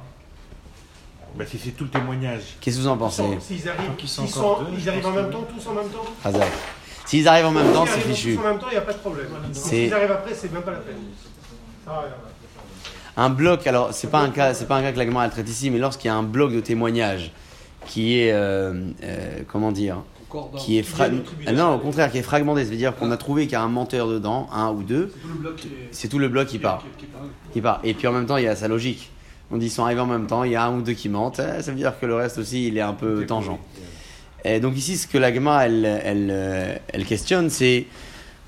Bah, Si c'est tout le témoignage, Qu'est-ce que vous en pensez? S'ils arrivent, qu'ils sont s'ils encore sont- deux, ils arrivent en même temps, tous en même temps? Hazard. S'ils arrivent en même temps, S'ils c'est arrivent fichu. tous en même temps, il n'y a pas de problème. S'ils arrivent après, c'est même pas la peine. Un bloc, alors c'est pas un cas, c'est pas un cas que la Gemara elle traite ici, mais lorsqu'il y a un bloc de témoignages qui est, euh, euh, comment dire, qui est fra- tribunal. non, au contraire, qui est fragmenté, c'est-à-dire qu'on a trouvé qu'il y a un menteur dedans, un ou deux, c'est tout le bloc qui part, qui part. Et puis en même temps, il y a sa logique. On dit ils sont arrivés en même temps, il y a un ou deux qui mentent, eh, ça veut dire que le reste aussi, il est un peu tangent. Et donc ici, ce que la Gemara elle, elle, euh, elle questionne, c'est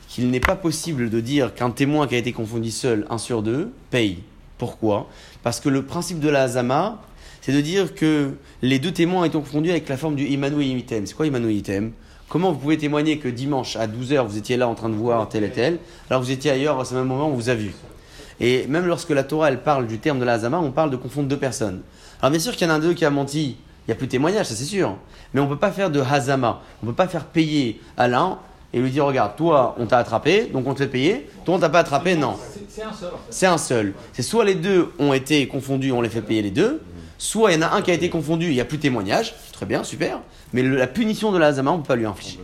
qu'il n'est pas possible de dire qu'un témoin qui a été confondu seul, un sur deux, paye. Pourquoi? Parce que le principe de la Hazama, c'est de dire que les deux témoins ont été confondus avec la forme du Imanu et Item. C'est quoi Imanu et Item? Comment vous pouvez témoigner que dimanche à 12h vous étiez là en train de voir tel et tel, alors vous étiez ailleurs à ce même moment où on vous a vu? Et même lorsque la Torah elle parle du terme de la Hazama, on parle de confondre deux personnes. Alors bien sûr qu'il y en a un d'eux qui a menti, il n'y a plus de témoignage, ça c'est sûr. Mais on ne peut pas faire de Hazama, on ne peut pas faire payer à l'un et lui dire regarde, toi on t'a attrapé, donc on te fait payer, toi on t'a pas attrapé, non. C'est- C'est un seul en fait. C'est un seul. C'est soit les deux ont été confondus, on les fait payer les deux, soit il y en a un qui a été confondu, il n'y a plus de témoignage, très bien, super, mais le- la punition de la Hazama, on ne peut pas lui infliger.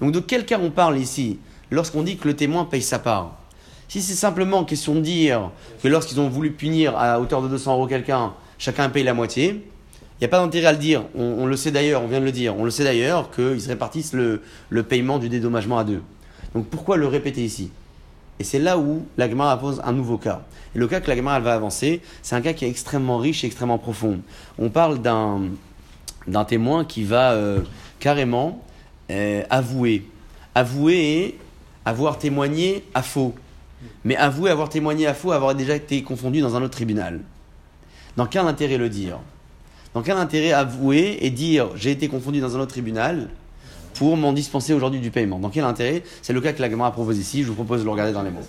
Donc de quel cas on parle ici lorsqu'on dit que le témoin paye sa part Si c'est simplement question de dire que lorsqu'ils ont voulu punir à hauteur de 200 euros quelqu'un, chacun paye la moitié, il n'y a pas d'intérêt à le dire. On, on le sait d'ailleurs, on vient de le dire, on le sait d'ailleurs qu'ils se répartissent le, le paiement du dédommagement à deux. Donc pourquoi le répéter ici? Et c'est là où la pose un nouveau cas. Et le cas que la va avancer, c'est un cas qui est extrêmement riche et extrêmement profond. On parle d'un d'un témoin qui va euh, carrément euh, avouer. Avouer avoir témoigné à faux. Mais avouer avoir témoigné à faux, avoir déjà été confondu dans un autre tribunal. Dans quel intérêt le dire? Dans quel intérêt avouer et dire j'ai été confondu dans un autre tribunal? Pour m'en dispenser aujourd'hui du paiement Dans quel intérêt? C'est le cas que la Gemara propose ici, je vous propose de le regarder dans les mots.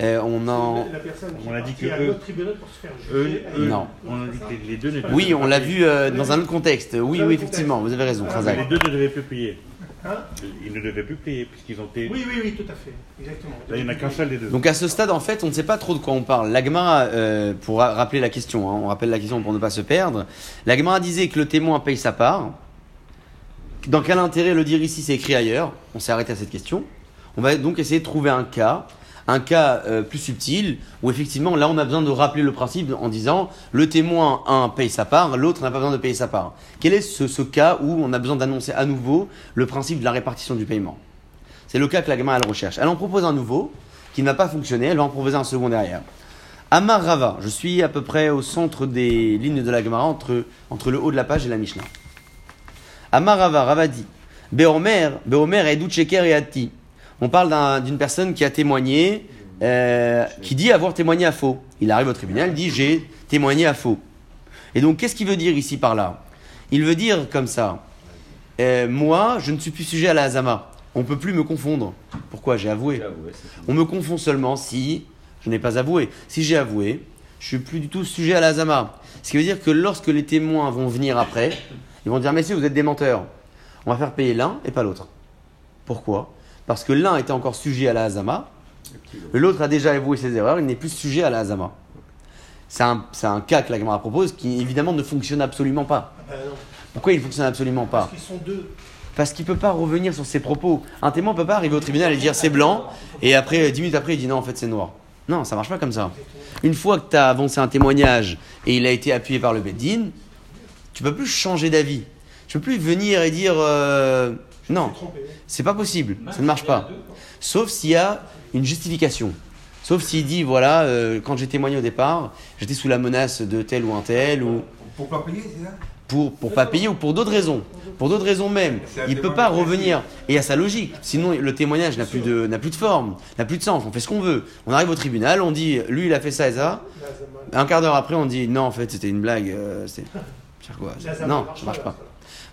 Euh, on en... La personne qui On a dit que eux- notre tribunal pour se faire Eux, eux, Non. on a dit que les- deux Oui, on l'a vu euh, dans un autre contexte. Oui, oui, effectivement, vous avez raison, Ah, Les deux ne devaient plus payer. Hein? Ils ne devaient plus payer puisqu'ils ont été. Oui, oui, oui, tout à fait. Exactement. Là, il n'y en a qu'un seul des deux. Donc à ce stade, en fait, on ne sait pas trop de quoi on parle. L'Agma, euh, pour ra- rappeler la question, hein, on rappelle la question pour ne pas se perdre. L'Agma disait que le témoin paye sa part. Dans quel intérêt le dire ici, c'est écrit ailleurs. On s'est arrêté à cette question. On va donc essayer de trouver un cas, un cas euh, plus subtil, où effectivement, là, on a besoin de rappeler le principe en disant le témoin, un, paye sa part, l'autre n'a pas besoin de payer sa part. Quel est ce, cas où on a besoin d'annoncer à nouveau le principe de la répartition du paiement? C'est le cas que l'Agma, elle recherche. Elle en propose un nouveau, qui n'a pas fonctionné, elle va en proposer un second derrière. Amar Rava, je suis à peu près au centre des lignes de la Gemara, entre, entre le haut de la page et la Mishnah. Amar Rava, Rava dit Beomer, Beomer Edut Sheker et Ati. On parle d'un- d'une personne qui a témoigné, euh, qui dit avoir témoigné à faux. Il arrive au tribunal, il dit J'ai témoigné à faux. Et donc, qu'est-ce qu'il veut dire ici par là? Il veut dire comme ça euh, Moi, je ne suis plus sujet à la Hazama. On ne peut plus me confondre. Pourquoi? J'ai avoué. On me confond seulement si je n'ai pas avoué. Si j'ai avoué, je suis plus du tout sujet à la Hazama. Ce qui veut dire que lorsque les témoins vont venir après, ils vont dire Messieurs, vous êtes des menteurs. On va faire payer l'un et pas l'autre. Pourquoi? Parce que l'un était encore sujet à la Hazama, l'autre a déjà avoué ses erreurs, il n'est plus sujet à la Hazama. C'est un, un cas que la Gemara propose qui évidemment ne fonctionne absolument pas. Ah ben non, Pourquoi il ne fonctionne absolument pas? Parce qu'ils sont deux. parce qu'il peut pas revenir sur ses propos. Un témoin peut pas arriver au tribunal et dire c'est blanc, et après, dix minutes après, il dit non, en fait, c'est noir. Non, ça marche pas comme ça. Une fois que tu as avancé un témoignage et il a été appuyé par le Beddin, tu peux plus changer d'avis. Tu peux plus venir et dire euh, non, c'est pas possible, ça ne marche pas. Sauf s'il y a une justification. Sauf s'il dit voilà, euh, quand j'ai témoigné au départ, j'étais sous la menace de tel ou un tel, ou Pour pas payer, c'est ça? pour pour pas payer ou pour d'autres raisons, pour d'autres raisons même. Il peut pas revenir et à sa logique. Sinon le témoignage n'a plus de n'a plus de forme, n'a plus de sens. On fait ce qu'on veut. On arrive au tribunal, on dit lui il a fait ça et ça. Un quart d'heure après on dit non en fait c'était une blague. euh, la Zama Non, ça marche pas.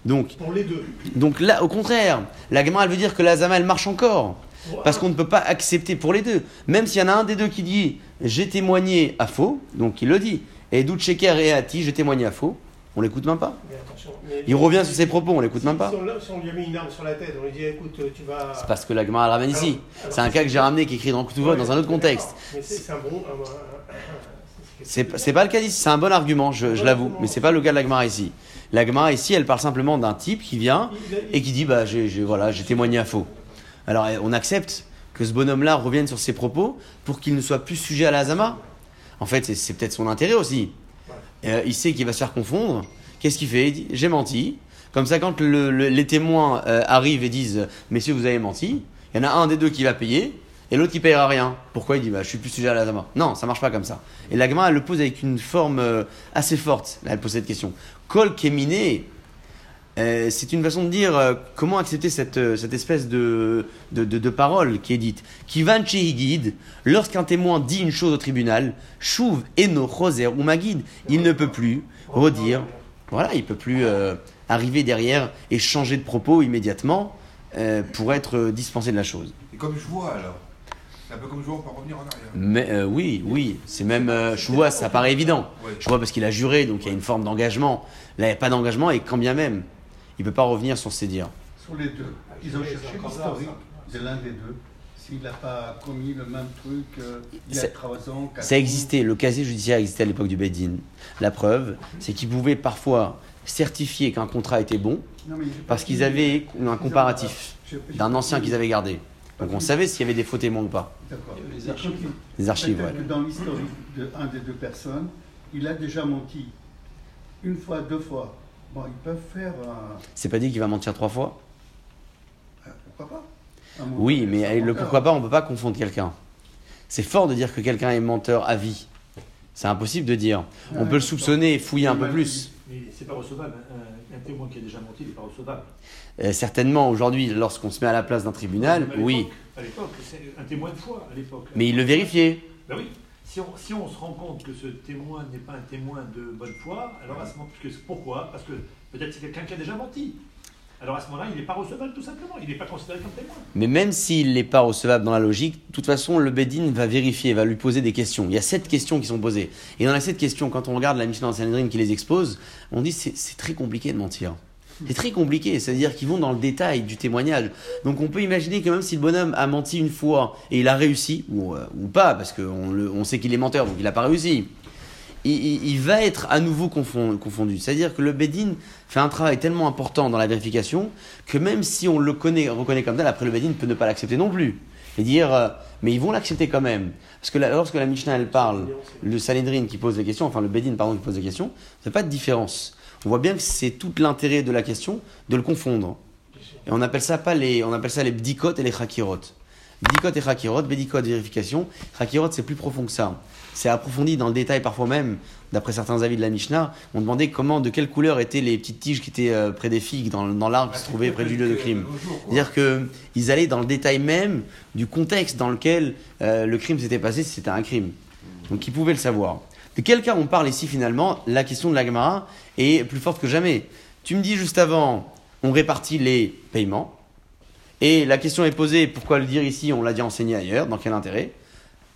Donc Pour les deux. donc là au contraire, la Gemara elle veut dire que la Zama elle marche encore. Parce qu'on ne peut pas accepter pour les deux. Même s'il y en a un des deux qui dit j'ai témoigné à faux, donc il le dit. Et Doucheker et Ati, j'ai témoigné à faux, on l'écoute même pas. Mais attention. mais- Il revient sur ses propos, on l'écoute même pas. Si on, l'a- si on lui a mis une arme sur la tête, on lui dit écoute, tu vas. C'est parce que la Gemara elle ramène ici. C'est un cas que j'ai ramené qui est écrit dans dans un autre contexte. Mais c'est c'est un bon. un- un- un- C'est pas le cas ici, c'est un bon argument, je, je l'avoue, mais c'est pas le cas de la Gemara ici. Ici, elle parle simplement d'un type qui vient et qui dit bah j'ai voilà, j'ai témoigné à faux. Alors eh, on accepte que ce bonhomme-là revienne sur ses propos pour qu'il ne soit plus sujet à la Hazama. En fait, c'est- c'est peut-être son intérêt aussi. Euh, il sait qu'il va se faire confondre. Qu'est-ce qu'il fait? Il dit j'ai menti. Comme ça, quand le- le- les témoins euh, arrivent et disent messieurs vous avez menti, il y en a un des deux qui va payer et l'autre qui payera rien. Pourquoi il dit bah, je suis plus sujet à la Hazama Non, ça marche pas comme ça. Et la Gemara, elle le pose avec une forme euh, assez forte. Là, elle pose cette question. Kol kemine, euh, c'est une façon de dire euh, comment accepter cette, espèce de, parole qui est dite. Kivan guide, lorsqu'un témoin dit une chose au tribunal, chouv eno choser ou magid, il ne peut plus redire. Voilà, il peut plus arriver derrière et changer de propos immédiatement pour être dispensé de la chose. C'est comme je vois alors. C'est un peu comme je vois, on peut revenir en arrière. Mais euh, oui, oui, c'est même, euh, je vois, ça paraît évident. Ouais. Je vois parce qu'il a juré, donc il y a une forme d'engagement. Là, il n'y a pas d'engagement et quand bien même, il ne peut pas revenir sur ses dires. Sur les deux. Ils ont Ils cherché ont encore l'historique de l'un des deux. S'il n'a pas commis le même truc euh, il y a Ça- 3 ans, 4 Ça existait, le casier judiciaire existait à l'époque du Bedin. La preuve, c'est qu'ils pouvaient parfois certifier qu'un contrat était bon parce qu'ils avaient un comparatif d'un ancien qu'ils avaient gardé. Donc on savait s'il y avait des faux témoins ou pas. D'accord. Les archives. Les archives, ouais. Peut-être que dans l'historique de un des deux personnes, il a déjà menti. Une fois, deux fois. Bon, ils peuvent faire. un- C'est pas dit qu'il va mentir trois fois? Euh, pourquoi pas? Oui, mais le menteur. pourquoi pas, on peut pas confondre quelqu'un. C'est fort de dire que quelqu'un est menteur à vie. C'est impossible de dire. On peut le soupçonner et fouiller un peu plus. Mais c'est pas recevable. Un, un témoin qui a déjà menti, il n'est pas recevable. Euh, certainement, aujourd'hui, lorsqu'on se met à la place d'un tribunal, à oui. À l'époque, c'est un témoin de foi, à l'époque. Mais il le vérifiait. Ben oui. Si on, si on se rend compte que ce témoin n'est pas un témoin de bonne foi, alors à ce moment, parce que- pourquoi? Parce que peut-être c'est quelqu'un qui a déjà menti. Alors à ce moment-là, il n'est pas recevable tout simplement. Il n'est pas considéré comme témoin. Mais même s'il n'est pas recevable dans la logique, de toute façon, le Bedin va vérifier, va lui poser des questions. Il y a sept questions qui sont posées. Et dans les sept questions, quand on regarde la Mishnah dans Sanhedrin qui les expose, on dit c'est c'est très compliqué de mentir. C'est très compliqué, c'est-à-dire qu'ils vont dans le détail du témoignage. Donc on peut imaginer que même si le bonhomme a menti une fois et il a réussi, ou, euh, ou pas, parce qu'on on sait qu'il est menteur, donc il n'a pas réussi, il, il- va être à nouveau confon- confondu. C'est-à-dire que le Bedin fait un travail tellement important dans la vérification que même si on le connaît, reconnaît comme tel, après le Bedin peut ne pas l'accepter non plus. Et dire, euh, mais ils vont l'accepter quand même. Parce que lorsque la Mishnah elle parle, le Sanhedrin qui pose des questions, enfin le Bedin pardon qui pose des questions, ça fait pas de différence. On voit bien que c'est tout l'intérêt de la question de le confondre. Et on appelle ça pas les, on appelle ça les bdikot et les chakirot. Bdikot et chakirot, bdikot vérification, chakirot c'est plus profond que ça. C'est approfondi dans le détail parfois même, d'après certains avis de la Mishnah, on demandait comment, de quelle couleur étaient les petites tiges qui étaient euh, près des figues dans, dans l'arbre qui se trouvait près du lieu de crime. C'est-à-dire qu'ils allaient dans le détail même du contexte dans lequel euh, le crime s'était passé, si c'était un crime. Donc ils pouvaient le savoir. De quel cas on parle ici finalement? La question de la Gemara est plus forte que jamais. Tu me dis juste avant, on répartit les paiements. Et la question est posée, pourquoi le dire ici? On l'a déjà enseigné ailleurs, dans quel intérêt?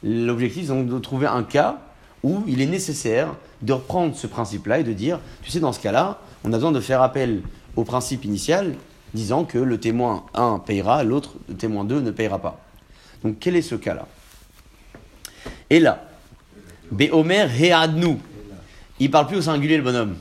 L'objectif, c'est donc de trouver un cas où il est nécessaire de reprendre ce principe-là et de dire, tu sais, dans ce cas-là, on a besoin de faire appel au principe initial, disant que le témoin 1 payera, l'autre, le témoin 2, ne payera pas. Donc quel est ce cas-là? Et là, Béomer Headnu, il parle plus au singulier le bonhomme,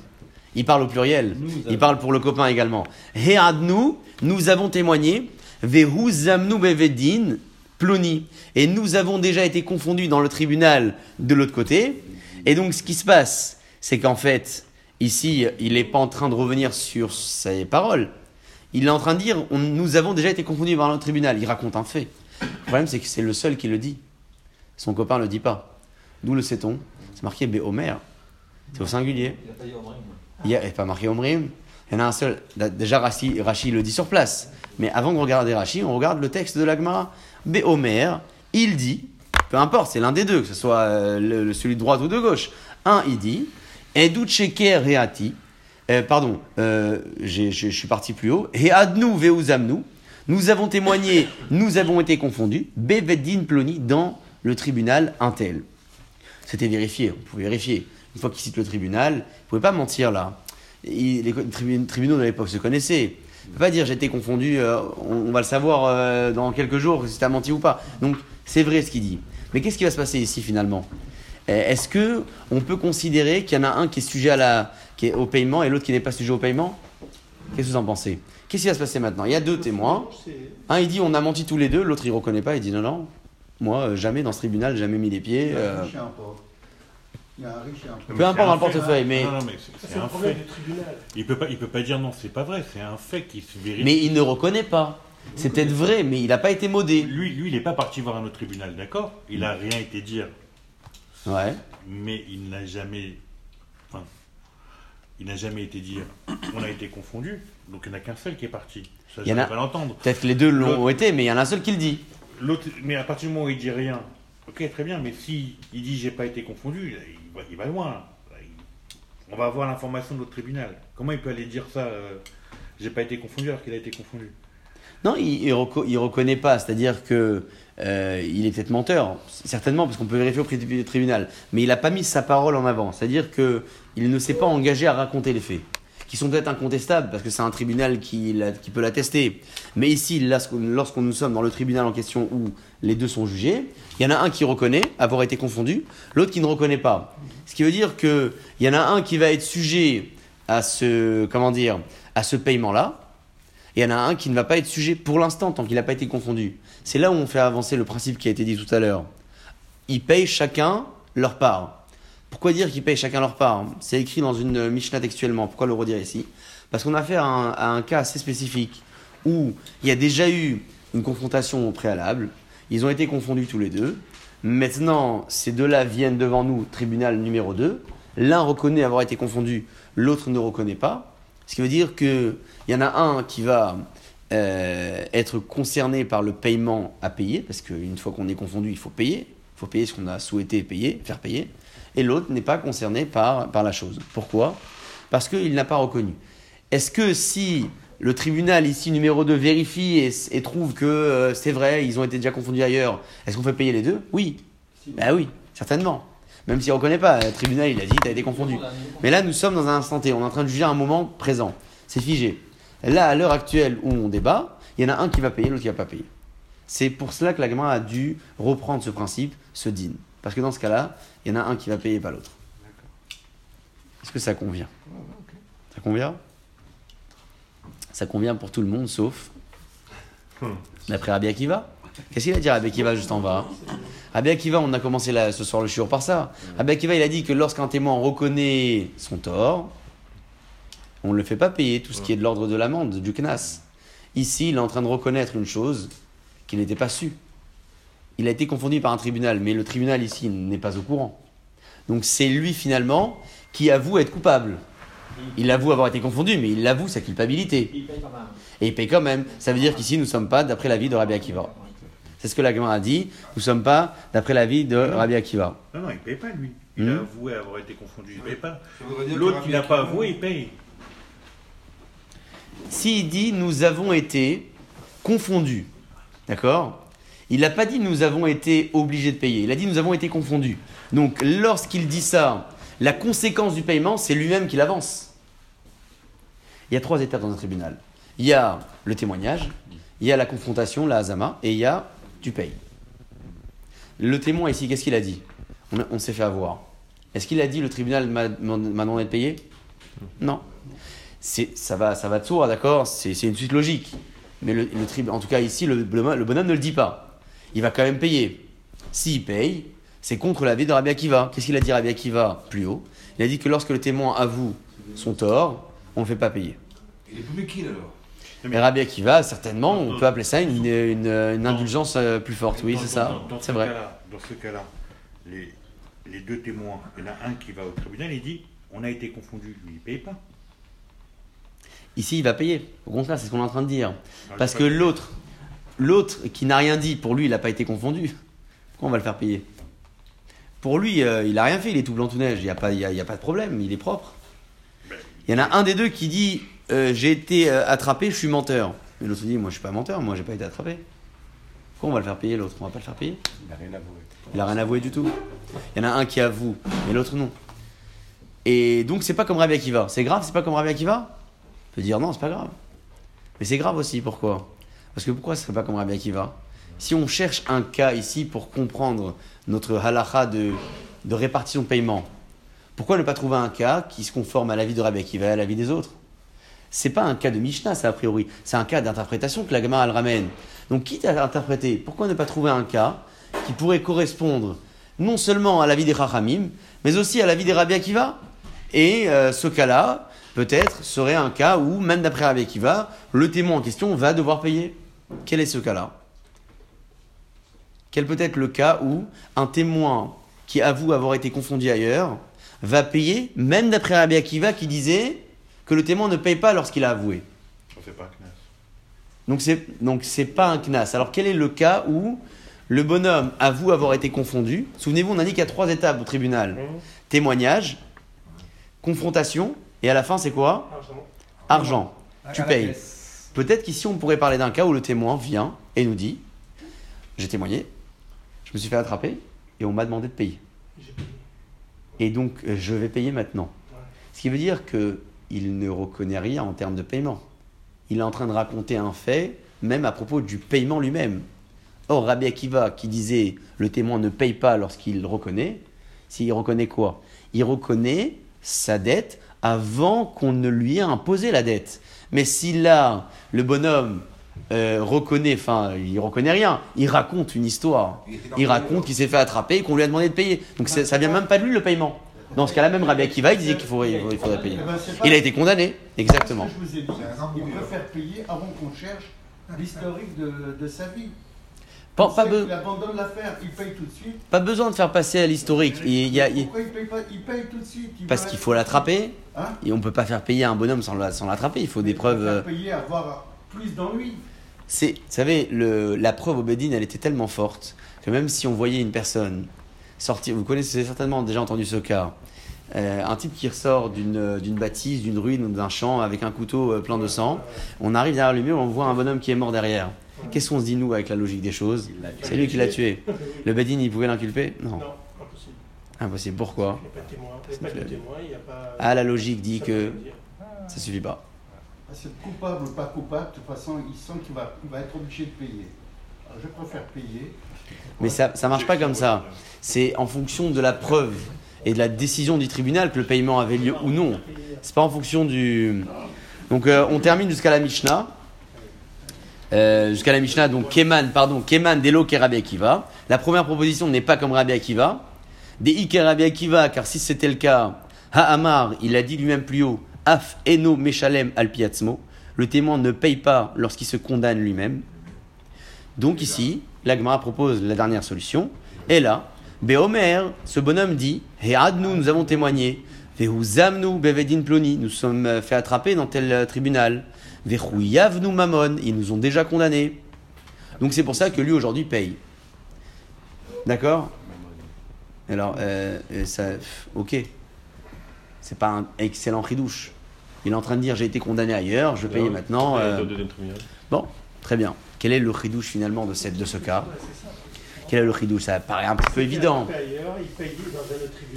il parle au pluriel, il parle pour le copain également. Headnu, nous avons témoigné, Vehu Zamnu Bevedin, Ploni. Et nous avons déjà été confondus dans le tribunal de l'autre côté. Et donc, ce qui se passe, c'est qu'en fait, ici, il n'est pas en train de revenir sur ses paroles. Il est en train de dire on- Nous avons déjà été confondus dans le tribunal. Il raconte un fait. Le problème, c'est que c'est le seul qui le dit. Son copain ne le dit pas. D'où le sait-on? C'est marqué Béomer. C'est au singulier. Il a n'y a pas marqué Omrim. Il y en a un seul. Déjà, Rashi, Rashi le dit sur place. Mais avant de regarder Rashi, on regarde le texte de l'Agmara. Béomer, il dit, peu importe, c'est l'un des deux, que ce soit euh, le- celui de droite ou de gauche. Un, il dit, Edut sheker reati. Euh, pardon, euh, je suis parti plus haut. Headnu veuzamnu. Nous avons témoigné, nous avons été confondus. Beveddin ploni dans le tribunal Intel. C'était vérifié, on pouvait vérifier. Une fois qu'il cite le tribunal, il ne pouvait pas mentir là. Il- les tribunaux de l'époque se connaissaient. Peut pas dire été confondu, euh, on, va le savoir euh, dans quelques jours si tu as menti ou pas. Donc c'est vrai ce qu'il dit. Mais qu'est-ce qui va se passer ici finalement? Euh, Est-ce que on peut considérer qu'il y en a un qui est sujet au paiement et l'autre qui n'est pas sujet au paiement? Qu'est-ce que vous en pensez? Qu'est-ce qui va se passer maintenant? Il y a deux témoins. Un il dit on a menti tous les deux, l'autre il reconnaît pas, il dit non non, moi euh, jamais dans ce tribunal, jamais mis les pieds un riche et un pauvre. Il y a un riche et un pauvre. Peu importe dans le portefeuille, mais Non, non, mais c'est- un problème fait. du tribunal. Il peut pas, il peut pas dire non, c'est pas vrai. C'est un fait qui se vérifie. mais il ne reconnaît pas. C'est peut-être vrai, mais il n'a pas été modé. Lui, lui, il n'est pas parti voir un autre tribunal, d'accord? Il a rien été dire, Ouais. mais il n'a jamais, enfin, il n'a jamais été dire. On a été confondus, donc il n'y en a qu'un seul qui est parti. Ça, je en a- vais pas l'entendre. Peut-être que les deux l'ont L'autre- été, mais il y en a un seul qui le dit. L'autre, mais à partir du moment où il dit rien, ok, très bien. Mais si il dit j'ai pas été confondu, il va loin. On va avoir l'information de l'autre tribunal. Comment il peut aller dire ça euh, J'ai pas été confondu alors qu'il a été confondu? Non, il, il reconnaît pas. C'est-à-dire que euh, il est peut-être menteur, certainement, parce qu'on peut vérifier auprès du tribunal. Mais il n'a pas mis sa parole en avant. C'est-à-dire que il ne s'est pas engagé à raconter les faits, qui sont peut-être incontestables, parce que c'est un tribunal qui, qui peut l'attester. Mais ici, lorsqu'on nous sommes dans le tribunal en question où les deux sont jugés, il y en a un qui reconnaît avoir été confondu, l'autre qui ne reconnaît pas. Ce qui veut dire que il y en a un qui va être sujet à ce, comment dire, à ce paiement-là, et il y en a un qui ne va pas être sujet pour l'instant tant qu'il n'a pas été confondu. C'est là où on fait avancer le principe qui a été dit tout à l'heure. Ils payent chacun leur part. Pourquoi dire qu'ils payent chacun leur part? C'est écrit dans une Mishnah textuellement. Pourquoi le redire ici? Parce qu'on a affaire à un, à un cas assez spécifique où il y a déjà eu une confrontation au préalable. Ils ont été confondus tous les deux. Maintenant, ces deux-là viennent devant nous, tribunal numéro 2. L'un reconnaît avoir été confondu, l'autre ne reconnaît pas. Ce qui veut dire qu'il y en a un qui va euh, être concerné par le paiement à payer, parce qu'une fois qu'on est confondu, il faut payer. Il faut payer ce qu'on a souhaité payer, faire payer. Et l'autre n'est pas concerné par, par la chose. Pourquoi? Parce qu'il n'a pas reconnu. Est-ce que si le tribunal ici numéro 2 vérifie et, et trouve que euh, c'est vrai, ils ont été déjà confondus ailleurs, est-ce qu'on fait payer les deux? Oui. Ben oui, certainement. Même s'il ne reconnaît pas, le tribunal il a dit, tu as été confondu. Mais là, nous sommes dans un instant T, on est en train de juger un moment présent. C'est figé. Là, à l'heure actuelle où on débat, il y en a un qui va payer, l'autre qui va pas payer. C'est pour cela que la gamin a dû reprendre ce principe, ce din. Parce que dans ce cas-là, il y en a un qui va payer, pas l'autre. Est-ce que ça convient? Ça convient? Ça convient pour tout le monde, sauf d'après Rabbi Akiva. Qu'est-ce qu'il a dit Rabbi Akiva juste en bas Rabbi Akiva, on a commencé là, ce soir le shiur par ça. Rabbi Akiva, il a dit que lorsqu'un témoin reconnaît son tort, on ne le fait pas payer tout ce qui est de l'ordre de l'amende, du knas. Ici, il est en train de reconnaître une chose qu'il n'était pas su. Il a été confondu par un tribunal, mais le tribunal ici n'est pas au courant. Donc c'est lui finalement qui avoue être coupable. Il avoue avoir été confondu, mais il avoue sa culpabilité. Il paye quand même. Et il paye quand même. Ça veut dire qu'ici, nous ne sommes pas d'après l'avis de Rabbi Akiva. C'est ce que la a dit. Nous ne sommes pas d'après l'avis de Rabbi Akiva. Non, non, il ne paye pas, lui. Il Hmm. a avoué avoir été confondu, il ne paye pas. L'autre qui n'a pas avoué, il paye. S'il dit nous avons été confondus, d'accord? Il n'a pas dit nous avons été obligés de payer. Il a dit nous avons été confondus. Donc lorsqu'il dit ça, la conséquence du paiement, c'est lui-même qui l'avance. Il y a trois étapes dans un tribunal. Il y a le témoignage, il y a la confrontation, la hazama, et il y a tu payes. Le témoin ici, qu'est-ce qu'il a dit? On, s'est fait avoir. Est-ce qu'il a dit le tribunal m'a m'a demandé de payer? Non. Ça va, ça va de soi, d'accord? C'est une suite logique. Mais le, le en tout cas ici, le- le bonhomme ne le dit pas. Il va quand même payer. S'il paye, c'est contre l'avis de Rabbi Akiva. Qu'est-ce qu'il a dit Rabbi Akiva plus haut Il a dit que lorsque le témoin avoue son tort, on ne le fait pas payer. Il est alors Et Rabbi Akiva, certainement, on peut appeler ça une, une- une indulgence euh, plus forte. Oui, c'est ça. C'est ce vrai. cas-là- Dans ce cas-là, les, les deux témoins, il y en a un qui va au tribunal et dit on a été confondu, lui, il ne paye pas. Ici, il va payer. Au contraire, c'est ce qu'on est en train de dire. Ah, Parce que l'autre, l'autre qui n'a rien dit, pour lui, il n'a pas été confondu. Pourquoi on va le faire payer? Pour lui, euh, il n'a rien fait, il est tout blanc tout neige, il n'y a, pas- il y a- il y a pas de problème, il est propre. Il y en a un des deux qui dit euh, J'ai été euh, attrapé, je suis menteur. Et l'autre dit Moi, je suis pas menteur, moi, j'ai pas été attrapé. Pourquoi on va le faire payer l'autre? On va pas le faire payer? Il n'a rien avoué. Il a rien avoué du tout. Il y en a un qui avoue, mais l'autre non. Et donc c'est pas comme Rabbi Akiva. C'est grave, c'est pas comme Rabbi Akiva On peut dire non, c'est pas grave. Mais c'est grave aussi, pourquoi? Parce que pourquoi ce serait pas comme Rabbi Akiva Si on cherche un cas ici pour comprendre notre halakha de, répartition de paiement, pourquoi ne pas trouver un cas qui se conforme à l'avis de Rabbi Akiva et à l'avis des autres? C'est pas un cas de Mishnah, ça a priori. C'est un cas d'interprétation que la Gemara ramène. Donc quitte à interpréter, pourquoi ne pas trouver un cas qui pourrait correspondre non seulement à l'avis des Chachamim, mais aussi à l'avis des Rabbi Akiva? Et euh, ce cas-là, peut-être, serait un cas où, même d'après Rabbi Akiva, le témoin en question va devoir payer. Quel est ce cas-là? Quel peut être le cas où un témoin qui avoue avoir été confondu ailleurs va payer, même d'après Rabbi Akiva qui disait que le témoin ne paye pas lorsqu'il a avoué Ça, c'est pas un knas. donc c'est donc c'est pas un knas. Alors quel est le cas où le bonhomme avoue avoir été confondu? Souvenez-vous, on a dit qu'il y a trois étapes au tribunal témoignage, confrontation, et à la fin c'est quoi? Argent. Argent. Tu payes. Peut-être qu'ici on pourrait parler d'un cas où le témoin vient et nous dit j'ai témoigné, me suis fait attraper et on m'a demandé de payer. Et donc euh, je vais payer maintenant. Ce qui veut dire que il ne reconnaît rien en termes de paiement. Il est en train de raconter un fait, même à propos du paiement lui-même. Or, Rabbi Akiva, qui disait le témoin ne paye pas lorsqu'il reconnaît, s'il reconnaît quoi? Il reconnaît sa dette avant qu'on ne lui ait imposé la dette. Mais si là, le bonhomme euh, reconnaît, enfin, il reconnaît rien, il raconte une histoire. Il raconte qu'il s'est fait attraper et qu'on lui a demandé de payer. Donc ça vient même pas de lui le paiement. Dans ce cas-là, même Rabbi Akiva, il disait qu'il faudrait, il faudrait payer. Eh ben, Il a été condamné, exactement. Ce que je vous ai dit, il lui, préfère payer avant qu'on cherche l'historique de, de sa vie. Pas, Il pas, be- abandonne l'affaire, il paye tout de suite. pas besoin de faire passer à l'historique. Il y a- il- Pourquoi il paye pas Il paye tout de suite. il parce qu'il faut l'attraper. Hein Et on peut pas faire payer un bonhomme sans la- sans l'attraper. Il faut des Il preuves. faire euh, payer, avoir plus d'ennui. C'est, vous savez, le, la preuve au Bedin, elle était tellement forte que même si on voyait une personne sortir, vous connaissez certainement déjà entendu ce cas, euh, un type qui ressort d'une, d'une bâtisse, d'une ruine ou d'un champ avec un couteau euh, plein de sang, on arrive derrière le mur, on voit un bonhomme qui est mort derrière. Qu'est-ce qu'on se dit nous avec la logique des choses C'est lui qui l'a tué. Le Bedin, il pouvait l'inculper? Non. Non, impossible. Impossible. Pourquoi? Il n'y a pas de témoin. Il n'y a pas de témoin, il n'y a pas. Ah, la logique dit Ça que ça suffit pas. Que coupable ou pas coupable, de toute façon, il sent qu'il va, va être obligé de payer. Je préfère payer. Mais ça ça marche pas comme ça. C'est en fonction de la preuve et de la décision du tribunal que le paiement avait lieu ou non. C'est pas en fonction du. Donc euh, on termine jusqu'à la Mishnah. Euh, jusqu'à la Mishnah, donc Keman, pardon, Keman Delo Rabbi Akiva. La première proposition n'est pas comme Rabbi Akiva. Des Ike Rabbi Akiva, car si c'était le cas, Ha'amar, il a dit lui-même plus haut, Af Eno Meshalem al Piatzmo. Le témoin ne paye pas lorsqu'il se condamne lui-même. Donc ici, l'Agmara propose la dernière solution. Et là, Beomer, ce bonhomme dit Headnu, nous avons témoigné. Vehuzamnu bevedin ploni, nous sommes fait attraper dans tel tribunal. Vehuyavnu mamon, ils nous ont déjà condamnés. Donc c'est pour ça que lui aujourd'hui paye. D'accord? Alors, euh, euh, ça, ok. C'est pas un excellent ridouche. Il est en train de dire j'ai été condamné ailleurs, je paye maintenant. Et euh, tribunal. Bon, très bien. Quel est le ridouche finalement de, cette, de ce cas? Quel est le ridouche Ça paraît un petit peu évident.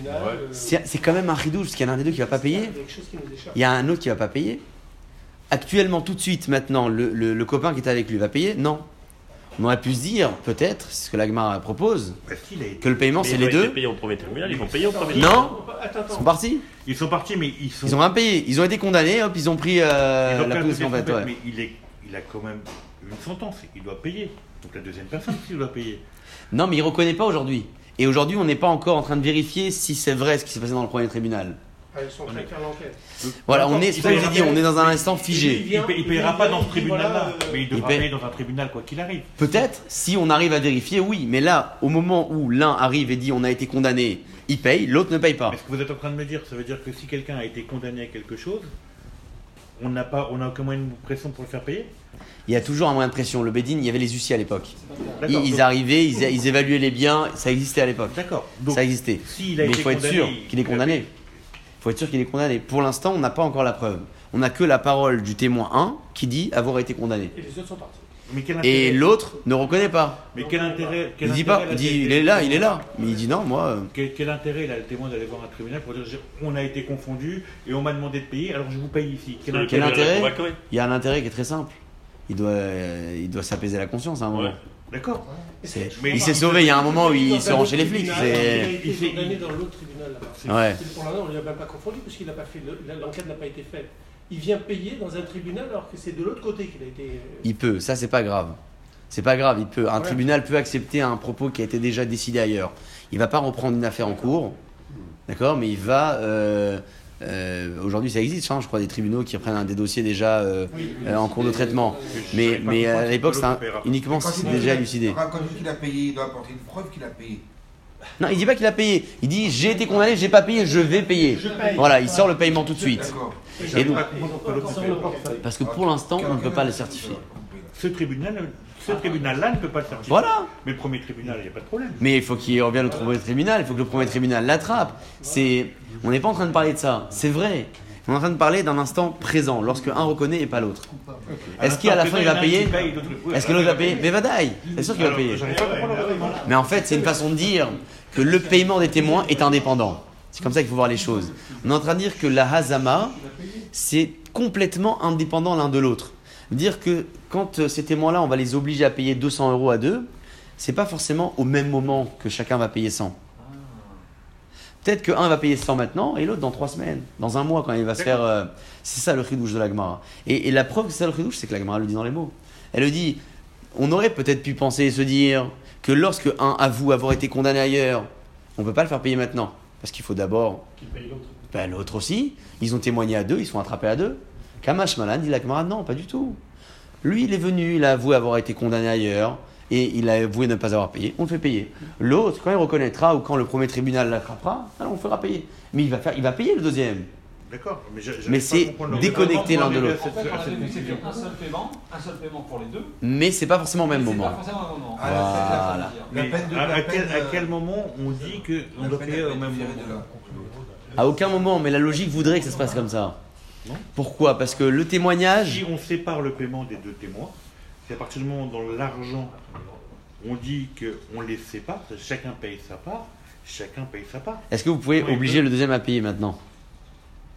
Euh, C'est quand même un ridouche, parce qu'il y en a un des deux qui va pas il y payer. Il y a un autre qui va pas payer. Actuellement, tout de suite, maintenant, le, le- le copain qui est avec lui va payer? Non. On aurait pu se dire, peut-être, c'est ce que l'Agmar propose, que le paiement c'est ils les ont deux. payés au premier tribunal, ils vont payer au premier Non. tribunal. Attends, Ils sont partis. Ils sont partis, mais ils sont. Ils ont rien payé. Ils ont été condamnés, hop, ils ont pris euh, ils ont la position en fait. ouais. Mais il, est, il a quand même une sentence. Il doit payer. Donc la deuxième personne, il doit payer. Non, mais il reconnaît pas aujourd'hui. Et aujourd'hui, on n'est pas encore en train de vérifier si c'est vrai ce qui s'est passé dans le premier tribunal. Ah, sont l'enquête. Voilà, on est, ça que j'ai payera dit, on est dans un instant figé. Il, il payera pas dans ce tribunal-là, mais il devra payer dans un tribunal quoi qu'il arrive. Peut-être, si on arrive à vérifier, oui. Mais là, au moment où l'un arrive et dit on a été condamné, il paye, l'autre ne paye pas. Mais ce que vous êtes en train de me dire, ça veut dire que si quelqu'un a été condamné à quelque chose, on n'a pas, on n'a aucun moyen de pression pour le faire payer? Il y a toujours un moyen de pression. Le Bédine, il y avait les huissiers à l'époque. Ils, arrivaient, ils, ils évaluaient les biens, ça existait à l'époque. D'accord. Ça existait. a Mais il faut être sûr qu'il est il a condamné. Faut être sûr qu'il est condamné. Pour l'instant, on n'a pas encore la preuve. On n'a que la parole du témoin 1 qui dit avoir été condamné. Et les autres sont partis. Mais quel Et l'autre ne reconnaît pas. Mais quel intérêt quel Il dit intérêt pas. Il dit il est là, il est là. Mais il dit non, moi. euh, Quel, quel intérêt il a le témoin d'aller voir un tribunal pour dire on a été confondu et on m'a demandé de payer alors je vous paye ici Quel intérêt Il y a un intérêt qui est très simple. Il doit, euh, il doit s'apaiser la conscience à un moment. Ouais. D'accord. Mais il s'est sauvé. Il y a un moment où il Dans se un rend autre chez les flics. Il fait- condamné dans l'autre tribunal là-bas. ouais. Et Pour l'instant, on ne l'a même pas confondu parce qu'il n'a pas fait le- l'enquête n'a pas été faite. Il vient payer dans un tribunal alors que c'est de l'autre côté qu'il a été. euh, Il peut. Ça, c'est pas grave. C'est pas grave. Il peut. Un Ouais. tribunal peut accepter un propos qui a été déjà décidé ailleurs. Il va pas reprendre une affaire en cours. D'accord, mais il va. euh, euh, Aujourd'hui, ça existe, hein, je crois, des tribunaux qui reprennent des dossiers déjà euh, Oui, euh, en cours de traitement. Mais, à l'époque, c'était uniquement si il c'est dit déjà qu'il- élucidé. Quand il dit qu'il a payé, il doit apporter une preuve qu'il a payé. Non, il dit pas qu'il a payé. Il dit j'ai été condamné, j'ai pas payé, je vais payer. Je paye. Voilà, il sort le paiement tout de suite. Et donc-. Parce que pour l'instant, on ne peut pas le certifier. Ce tribunal, ce tribunal-là ne peut pas le certifier. Voilà. Mais le premier tribunal, il n'y a pas de problème. Mais il faut qu'il revienne au premier tribunal, il faut que le premier tribunal l'attrape. C'est, on n'est pas en train de parler de ça, c'est vrai. On est en train de parler d'un instant présent, lorsque un reconnaît et pas l'autre. Est-ce qu'à la fin il va payer Est-ce que l'autre va payer Mais Vadaï, c'est sûr qu'il va payer. Mais en fait, c'est une façon de dire que le paiement des témoins est indépendant. C'est comme ça qu'il faut voir les choses. On est en train de dire que la hazama, c'est complètement indépendant l'un de l'autre. Dire que quand euh, ces témoins-là, on va les obliger à payer 200 euros à deux, c'est pas forcément au même moment que chacun va payer 100. Peut-être qu'un va payer 100 maintenant et l'autre dans trois semaines, dans un mois quand il va se faire. euh, c'est ça le chidouche de la Gemara. Et, et la preuve que c'est ça le chidouche, c'est que la Gemara le dit dans les mots. Elle le dit on aurait peut-être pu penser et se dire que lorsque un avoue avoir été condamné ailleurs, on ne peut pas le faire payer maintenant. Parce qu'il faut d'abord. Qu'il paye l'autre. Ben, l'autre aussi. Ils ont témoigné à deux, ils sont attrapés à deux. Kamash Malan dit la Gemara non, pas du tout. Lui, il est venu, il a avoué avoir été condamné ailleurs et il a avoué ne pas avoir payé. On le fait payer. L'autre, quand il reconnaîtra ou quand le premier tribunal l'attrapera, alors on le fera payer. Mais il va, faire, il va payer le deuxième. D'accord, mais, Mais c'est déconnecté l'un de l'autre. En fait, un seul paiement, un seul paiement pour les deux. Mais c'est pas forcément au même moment. pas forcément Voilà. Mais à, quel, peine, à quel moment on dit qu'on doit payer a au même moment. À aucun moment, mais la logique voudrait que ça se passe comme ça. Non. Pourquoi? Parce que le témoignage. Si on sépare le paiement des deux témoins, c'est à partir du moment où dans l'argent, on dit qu'on les sépare, chacun paye sa part, chacun paye sa part. Est-ce que vous pouvez obliger le deuxième à payer maintenant?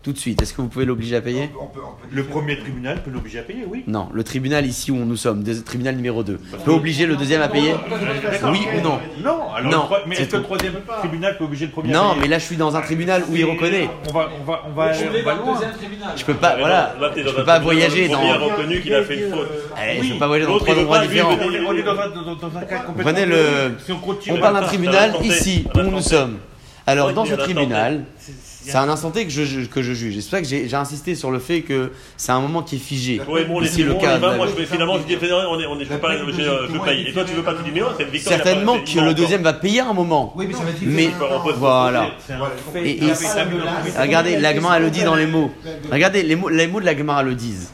Tout de suite. Est-ce que vous pouvez l'obliger à payer On peut- on peut Le premier tribunal peut l'obliger à payer, oui. Non, le tribunal ici où nous sommes, des- tribunal numéro 2, peut obliger le deuxième à payer Oui ou non Non, alors Non, mais est-ce que le troisième tribunal peut obliger le premier à Non, payer mais là je suis dans un tribunal où il reconnaît. On va, on va, on va, Je on voulais va loin. deuxième tribunal. Je peux pas, voilà, là, je dans peux un pas tribunal, voyager dans. a reconnu qu'il a fait une faute. Eh, je peux pas voyager dans trois il endroits différents. il On est, dans, un, cas complètement. Prenez le- on parle d'un tribunal ici où nous sommes. Alors dans il ce tribunal, c'est un instant T que je, je- que je juge. C'est pour ça que j'ai j'ai insisté sur le fait que c'est un moment qui est figé. Oui, bon, les Ici, le cas moi je fais finalement, je dis, on est, on est, je pas, je, paye. Et toi, tu veux pas, tu dis, mais non, c'est Certainement que le deuxième va payer à un moment. Oui, mais ça va être Mais- Voilà. C'est Et-. Regardez, l'agma elle le dit dans les mots. Regardez, les mots, les mots de l'agma le disent.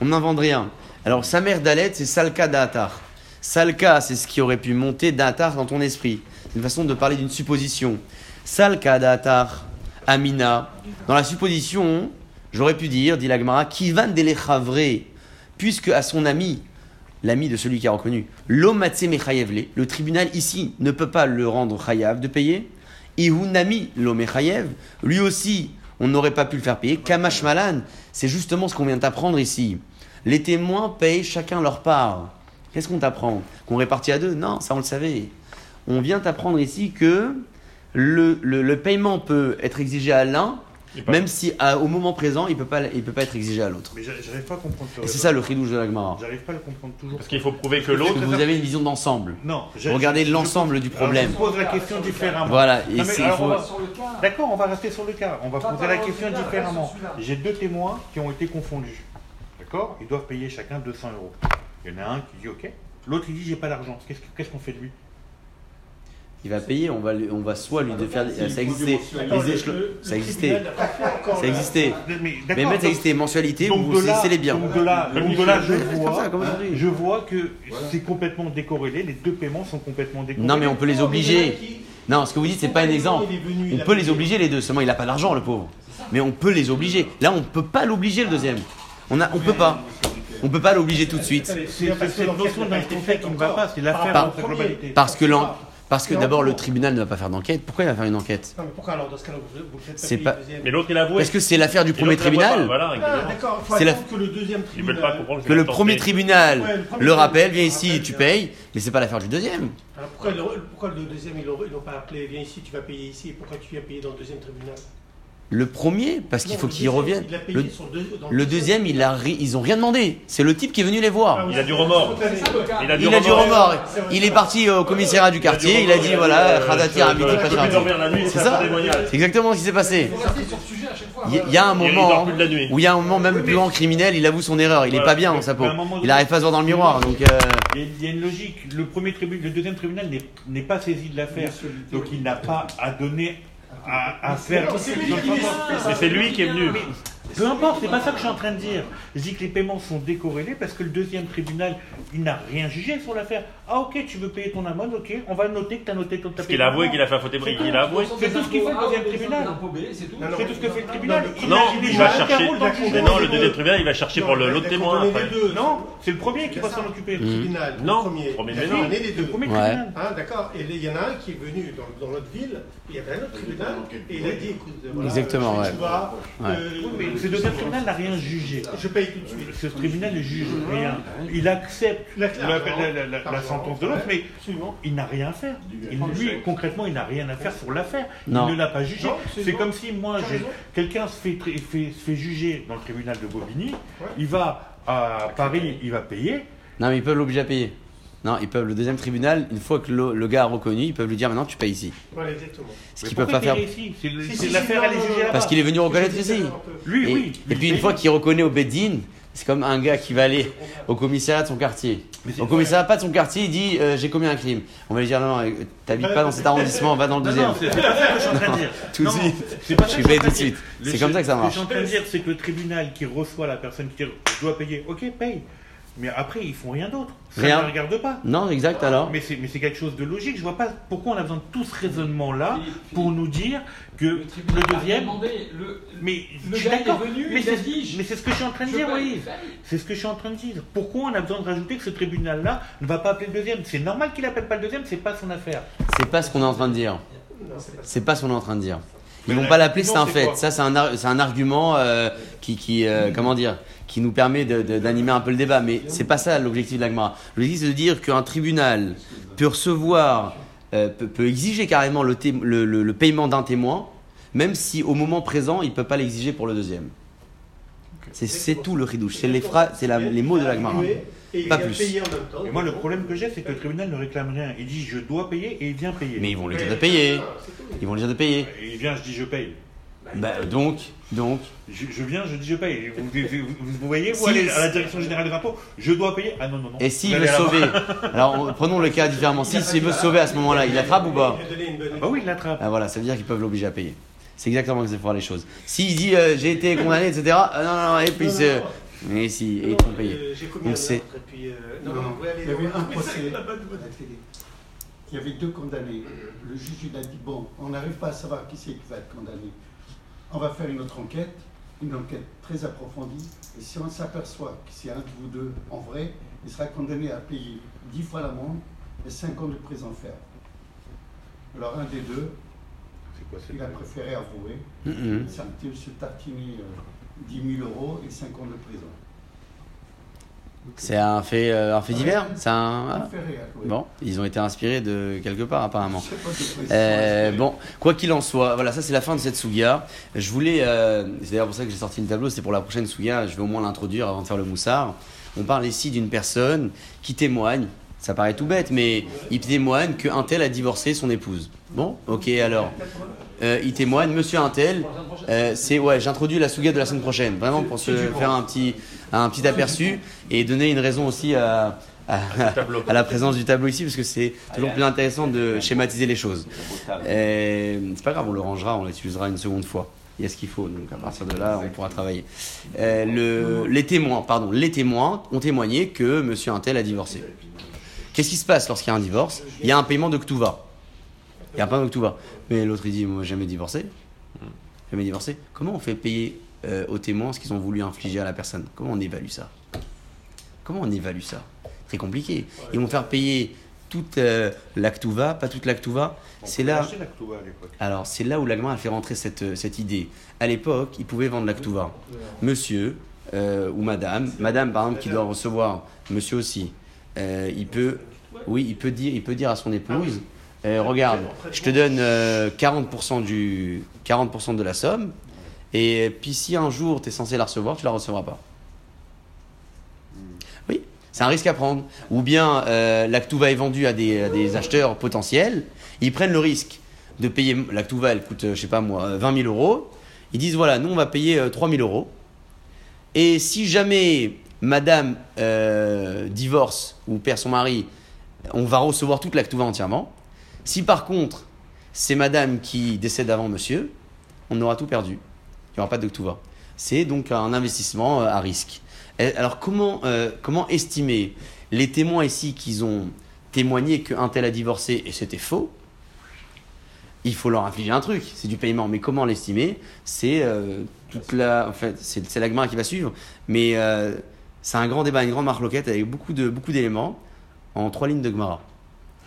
On n'invente rien. Alors, sa mère d'Alet, c'est Salka d'Atar. Salka, c'est ce qui aurait pu monter d'Atar dans ton esprit. C'est une façon de parler d'une supposition. Salka d'Atar, Amina. Dans la supposition, j'aurais pu dire, dit l'agmara, Kivan delechavre, puisque à son ami, l'ami de celui qui a reconnu, l'omatse mechayevle, le tribunal ici ne peut pas le rendre chayav de payer. Ihunami l'omechayev, lui aussi, on n'aurait pas pu le faire payer. Kamash malan, c'est justement ce qu'on vient d'apprendre ici. Les témoins payent chacun leur part. Qu'est-ce qu'on t'apprend? Qu'on répartit à deux? Non, ça on le savait. On vient t'apprendre ici que le, le- le paiement peut être exigé à l'un, même si à- au moment présent, il ne peut, pas- il peut pas être exigé à l'autre. Mais j'a- j'arrive pas à comprendre ce Et c'est ça le chidouche de la Gemara. J'arrive pas à le comprendre toujours. Parce qu'il faut prouver que Parce l'autre. vous avez une vision d'ensemble. Non, Regardez je- l'ensemble du alors, problème. Je pose la question différemment. Voilà, et Non, mais c'est- il alors, faut- on va- Sur le cas. D'accord, on va rester sur le cas. On va Pas poser la question différemment. reste sur celui-là. J'ai deux témoins qui ont été confondus. D'accord? Ils doivent payer chacun 200 euros. Il y en a un qui dit OK. L'autre il dit j'ai pas d'argent. Qu'est-ce que- qu'est-ce qu'on fait de lui? Il va payer, on va, lui- on va soit lui faire. Ça existait. Les échelons- Ça existait. Ça existait. Mais, ça existait mensualité, donc vous c'est les biens. Donc de là, donc de là, je vois, je vois que Voilà. c'est complètement décorrélé. Les deux paiements sont complètement décorrélés. Non, mais on peut les obliger. Non, ce que vous dites, c'est pas un exemple. On peut les obliger les deux, seulement il n'a pas d'argent, le pauvre. Mais on peut les obliger. Là, on peut pas l'obliger le deuxième. On a, on peut pas. On peut pas l'obliger tout de suite. C'est parce que cette notion d'un qui ne va pas, c'est l'affaire globalité. Parce que. Parce que Et d'abord, le tribunal ne va pas faire d'enquête. Pourquoi il va faire une enquête Non, mais pourquoi alors dans ce cas-là vous vous faites pas- le deuxième Mais l'autre, il a avoué. Parce que c'est l'affaire du Et premier pas. tribunal. Voilà, Ah, exactement. d'accord, il faut C'est la- que le deuxième Ils veulent pas tribunal. comprendre Que le premier tribunal Ouais, le premier le rappelle, tribunal, viens ici, rappelle, tu bien. payes, mais c'est pas l'affaire du deuxième. Alors pourquoi, le, pourquoi le deuxième ils l'ont ils l'ont pas appelé Viens ici, tu vas payer ici. Pourquoi tu viens payer dans le deuxième tribunal? Le premier, parce qu'il faut le qu'il deuxième, revienne. il a payé Le, sur deux- dans le deuxième, il a, ri- ils ont rien demandé. C'est le type qui est venu les Ah voir. oui, Il a du remords. Il a du Il a du remords. Il est parti au commissariat du quartier. Il a dit voilà, Khadati à nuit, C'est ça. C'est exactement ce qui s'est passé. Il y, a un moment où il y a un moment même plus grand criminel, il avoue son erreur. Il est pas bien dans sa peau. Il arrive pas à se voir dans le miroir. Donc euh, Il y, a, une logique. Le premier tribunal, le deuxième tribunal n'est pas saisi de l'affaire, donc il n'a pas à donner à, à faire. C'est lui qui décide. Mais c'est lui qui est venu. Peu importe, c'est pas ça que je suis en train de dire. Je dis que les paiements sont décorrélés parce que le deuxième tribunal, il n'a rien jugé sur l'affaire. Ah ok, tu veux payer ton amende, ok, on va noter que tu as noté ton Parce qu'il a avoué qu'il a fait un faux témoignage. Il a avoué. C'est tout ce qu'il fait le deuxième tribunal. C'est tout. Ce que fait le tribunal. Non, Il va chercher. le non, le deuxième tribunal, il va chercher pour le- l'autre témoin. Non, c'est le premier qui va s'en occuper. Le tribunal, le Non, premier, premier. Le premier tribunal. Hein, d'accord. Et il y en a un qui est venu dans, notre ville, il y avait un autre tribunal, et il a dit écoute, Exactement, ouais. euh, Oui, mais ce deuxième tribunal n'a rien jugé. je paye tout de suite. Ce tribunal ne juge rien. Il accepte la sentence de l'autre, mais Absolument. il n'a rien à faire. Il, lui, concrètement, il n'a rien à faire sur l'affaire. Il ne l'a pas jugé. C'est comme si moi, quelqu'un se fait, fait- se fait juger dans le tribunal de Bobigny, Ouais. il va à Paris, il va payer. non, mais ils peuvent l'obliger à payer. Non, ils peuvent. Le deuxième tribunal, une fois que le, le gars a reconnu, ils peuvent lui dire maintenant tu payes ici. Voilà, exactement. Ce qu'ils peuvent pas faire. ici? Si, l'affaire, elle est non, jugée là-bas. Parce qu'il est venu reconnaître ici. Lui, Et, oui. et puis une fois qu'il reconnu au Beddin, C'est comme un gars qui va aller au commissariat de son quartier. Au commissariat pas de son quartier, il dit euh, j'ai commis un crime. On va lui dire non, non, euh, t'habites pas dans cet arrondissement, va dans le Non, deuxième. non, c'est c'est pas ça que je suis en train de dire. Tout de Non, suite. Je ça suis payé tout de suite. C'est comme ça que ça Ce que marche. je suis en train de dire, c'est que le tribunal qui reçoit la personne qui dit je dois payer, ok, paye. Mais après, ils font rien d'autre. Ça Rien. ne les regarde pas. Non, exact alors. Mais c'est, mais c'est quelque chose de logique. Je vois pas pourquoi on a besoin de tout ce raisonnement-là pour nous dire que Le deuxième. demandé, le, Mais le je suis d'accord. venu, Mais c'est, dit, mais c'est ce que je suis en train de je dire, oui. C'est ce que je suis en train de dire. Pourquoi on a besoin de rajouter que ce tribunal-là ne va pas appeler le deuxième? C'est normal qu'il appelle pas le deuxième, c'est pas son affaire. C'est pas ce qu'on est en train de dire. C'est pas ce qu'on est en train de dire. Ils Mais vont pas l'appeler, c'est un c'est fait. Ça, c'est un, ar- c'est un argument euh, qui, qui euh, comment dire, qui nous permet d'animer un peu le débat. Mais c'est pas ça l'objectif de l'agma. L'objectif, c'est de dire qu'un tribunal peut recevoir, euh, peut, peut exiger carrément le, té- le- le- le paiement d'un témoin, même si au moment présent, il peut pas l'exiger pour le deuxième. C'est- tout le ridouche. C'est les phrases, la- les mots de l'agma. Et il Pas plus. payer en même temps. Et moi, le problème que j'ai, c'est que le tribunal ne réclame rien. Il dit je dois payer et il vient payer. Mais ils vont lui dire de payer. Ils vont lui dire de payer. Et il vient, je dis je paye. Bah, donc, donc, Je, je viens, je dis je paye. Vous, vous- vous- voyez, vous Si- allez à la direction générale des impôts, je dois payer. Ah non, non, non. Et s'il veut sauver, alors on- prenons le cas différemment. Si s'il veut sauver à ce moment-là, il l'attrape ou pas? Il a donné une bonne Ah bah oui, il l'attrape. ah, Voilà, ça veut dire qu'ils peuvent l'obliger à payer. C'est exactement comme ça voir les choses. S'il dit euh, j'ai été condamné, etc. ah, non, non, non, et puis non. Mais si, et ils euh, J'ai commis Donc un c'est- meurtre et puis. euh, Non, Non, non, non. vous allez Il y avait un procès à la télé. Il y avait deux condamnés. Le juge il a dit bon, on n'arrive pas à savoir qui c'est qui va être condamné. On va faire une autre enquête, une enquête très approfondie. Et si on s'aperçoit que c'est un de vous deux en vrai, il sera condamné à payer 10 fois l'amende et 5 ans de prison ferme. Alors un des deux, quoi il a préféré avouer. A été se tartiner euh, 10 000 euros et 5 ans de prison. C'est un fait, euh, un fait divers C'est un. Un fait réel, oui. Bon, ils ont été inspirés de quelque part apparemment. Je sais pas de précision. Euh, bon, quoi qu'il en soit, voilà, ça c'est la fin de cette Souga. Je voulais, euh, c'est d'ailleurs pour ça que j'ai sorti le tableau, c'est pour la prochaine Souga, je vais au moins l'introduire avant de faire le moussard. On parle ici d'une personne qui témoigne, ça paraît tout bête, mais il témoigne qu'un tel a divorcé son épouse. Bon, ok, alors, euh, il témoigne, monsieur un tel, c'est, ouais, j'introduis la Souga de la semaine prochaine, vraiment pour se faire un petit, un petit aperçu et donner une raison aussi à, à, à la présence du tableau ici, parce que c'est toujours plus intéressant de schématiser les choses. C'est pas grave, on le rangera, on l'utilisera une seconde fois. Il y a ce qu'il faut, donc à partir de là, on pourra travailler. Euh, le- les témoins, pardon, les témoins ont témoigné que Monsieur Intel a divorcé. Qu'est-ce qui se passe lorsqu'il y a un divorce? Il y a un paiement de Ktuva. Il y a un paiement de Ktuva. Mais l'autre il dit, moi jamais divorcé. Jamais divorcé. Comment on fait payer euh, aux témoins ce qu'ils ont voulu infliger à la personne Comment on évalue ça? Comment on évalue ça? Très compliqué. Ils vont faire payer toute euh, la Ktuva, pas toute la Ktuva. On C'est là. à. Alors, c'est là où l'agma a fait rentrer cette, euh, cette idée. À l'époque, ils pouvaient vendre la Ktuva. Monsieur euh, ou madame, madame par exemple qui doit recevoir, monsieur aussi, il peut, oui, il peut dire, il peut dire à son épouse, euh, regarde, je te donne euh, 40% du 40% de la somme, et puis si un jour tu es censé la recevoir, tu la recevras pas. Oui, c'est un risque à prendre. Ou bien euh, l'Actuva est vendue à des, à des acheteurs potentiels, ils prennent le risque de payer. L'Actuva, elle coûte, euh, je sais pas moi, euh, 20 000 euros. Ils disent voilà, nous on va payer euh, 3 000 euros. Et si jamais madame euh, divorce ou perd son mari, on va recevoir toute l'Actuva entièrement. Si par contre c'est madame qui décède avant monsieur, on aura tout perdu. Il n'y aura pas de Ktuva. C'est donc un investissement euh, à risque. Alors comment, euh, comment estimer les témoins ici qui ont témoigné qu'un tel a divorcé et c'était faux? Il faut leur infliger un truc, c'est du paiement. Mais comment l'estimer? C'est euh, toute la, en fait, c'est c'est la Gemara qui va suivre. Mais euh, c'est un grand débat, une grande marloquette avec beaucoup de beaucoup d'éléments en trois lignes de Gemara.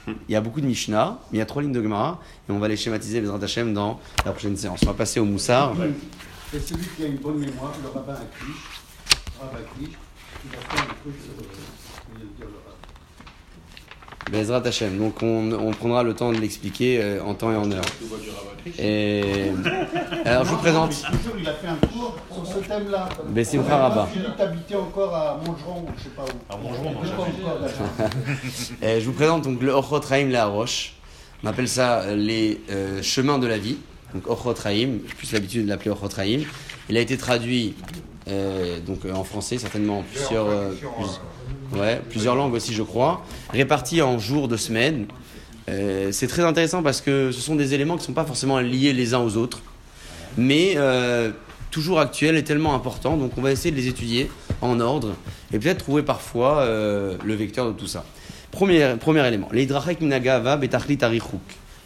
Il y a beaucoup de Mishnah, mais il y a trois lignes de Gemara et on va les schématiser Bezrat Hashem dans la prochaine séance. On va passer au Moussard. Et celui qui a une bonne mémoire, le rabbin Akish, rabbin Akish, il a fait un truc sur le. Bezrat Hashem. Donc on, on prendra le temps de l'expliquer euh, en temps et en heure. Et alors je vous présente. Il a fait un cours sur ce thème-là. Ben, dit que t'habitais encore à Montgeron, je sais pas où. À Montgeron, je vous présente donc le Ochot Raim La Roche. On appelle ça euh, les euh, chemins de la vie. Donc Ochot plus l'habitude de l'appeler Ochot. Il a été traduit euh, donc euh, en français certainement euh, plusieurs langues aussi je crois, répartis en jours de semaine. C'est très intéressant parce que ce sont des éléments qui ne sont pas forcément liés les uns aux autres, mais toujours actuels et tellement importants, donc on va essayer de les étudier en ordre et peut-être trouver parfois le vecteur de tout ça. Premier, élément, l'Hidrachek Minagava Betachlit Arichuk.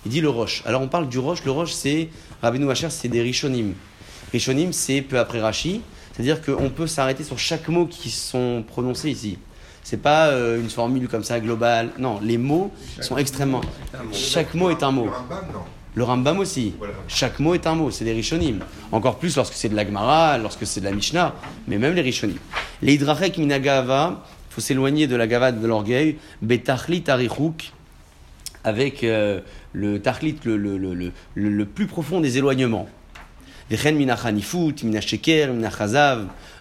Il dit le roche. Alors on parle du roche, le roche c'est, Rabbeinu Hacher, c'est des Rishonim. Rishonim c'est peu après Rashi, c'est-à-dire qu'on peut s'arrêter sur chaque mot qui sont prononcés ici. C'est pas euh, une formule comme ça globale. Non, les mots sont extrêmement. Chaque mot est un mot. Le Rambam, non. Le Rambam aussi. Voilà. Chaque mot est un mot, c'est des Rishonim. Encore plus lorsque c'est de la Gemara, lorsque c'est de la Mishnah, mais même les Rishonim. Les Hidrachek Minagava, il faut s'éloigner de la gava de l'orgueil. Betachlit Arichuk, avec euh, le tachlit, le, plus profond des éloignements.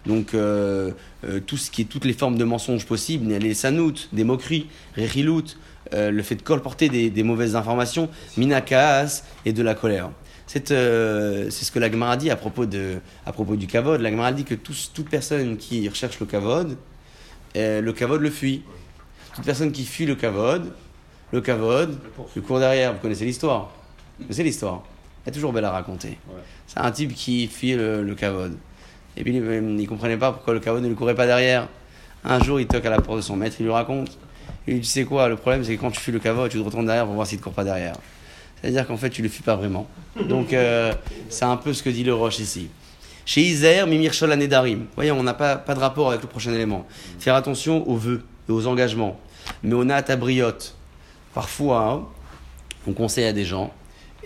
Donc euh, euh, tout ce qui est toutes les formes de mensonges possibles, les sanout, des moqueries, euh, le fait de colporter des, mauvaises informations, minakaas et de la colère. C'est euh, c'est ce que la Gemara dit à propos, du kavod. La Gemara dit que toute personne qui recherche le kavod, le kavod le fuit. Toute personne qui fuit le kavod, le kavod, le cours derrière, vous connaissez l'histoire. Vous connaissez l'histoire. Elle est toujours belle à raconter. C'est un type qui fuit le, le kavod. Et puis il ne comprenait pas pourquoi le kavod ne lui courait pas derrière. Un jour, il toque à la porte de son maître, il lui raconte. Il lui dit Tu sais quoi, le problème, c'est que quand tu fuis le kavod, tu te retournes derrière pour voir s'il ne te court pas derrière. C'est-à-dire qu'en fait, tu ne le fuis pas vraiment. Donc, euh, c'est un peu ce que dit le Roche ici. Chez Isère, Mimir Shol. Vous voyez, on n'a pas, pas de rapport avec le prochain élément. Faire attention aux vœux et aux engagements. Mais on a à tabriote. Parfois, hein, on conseille à des gens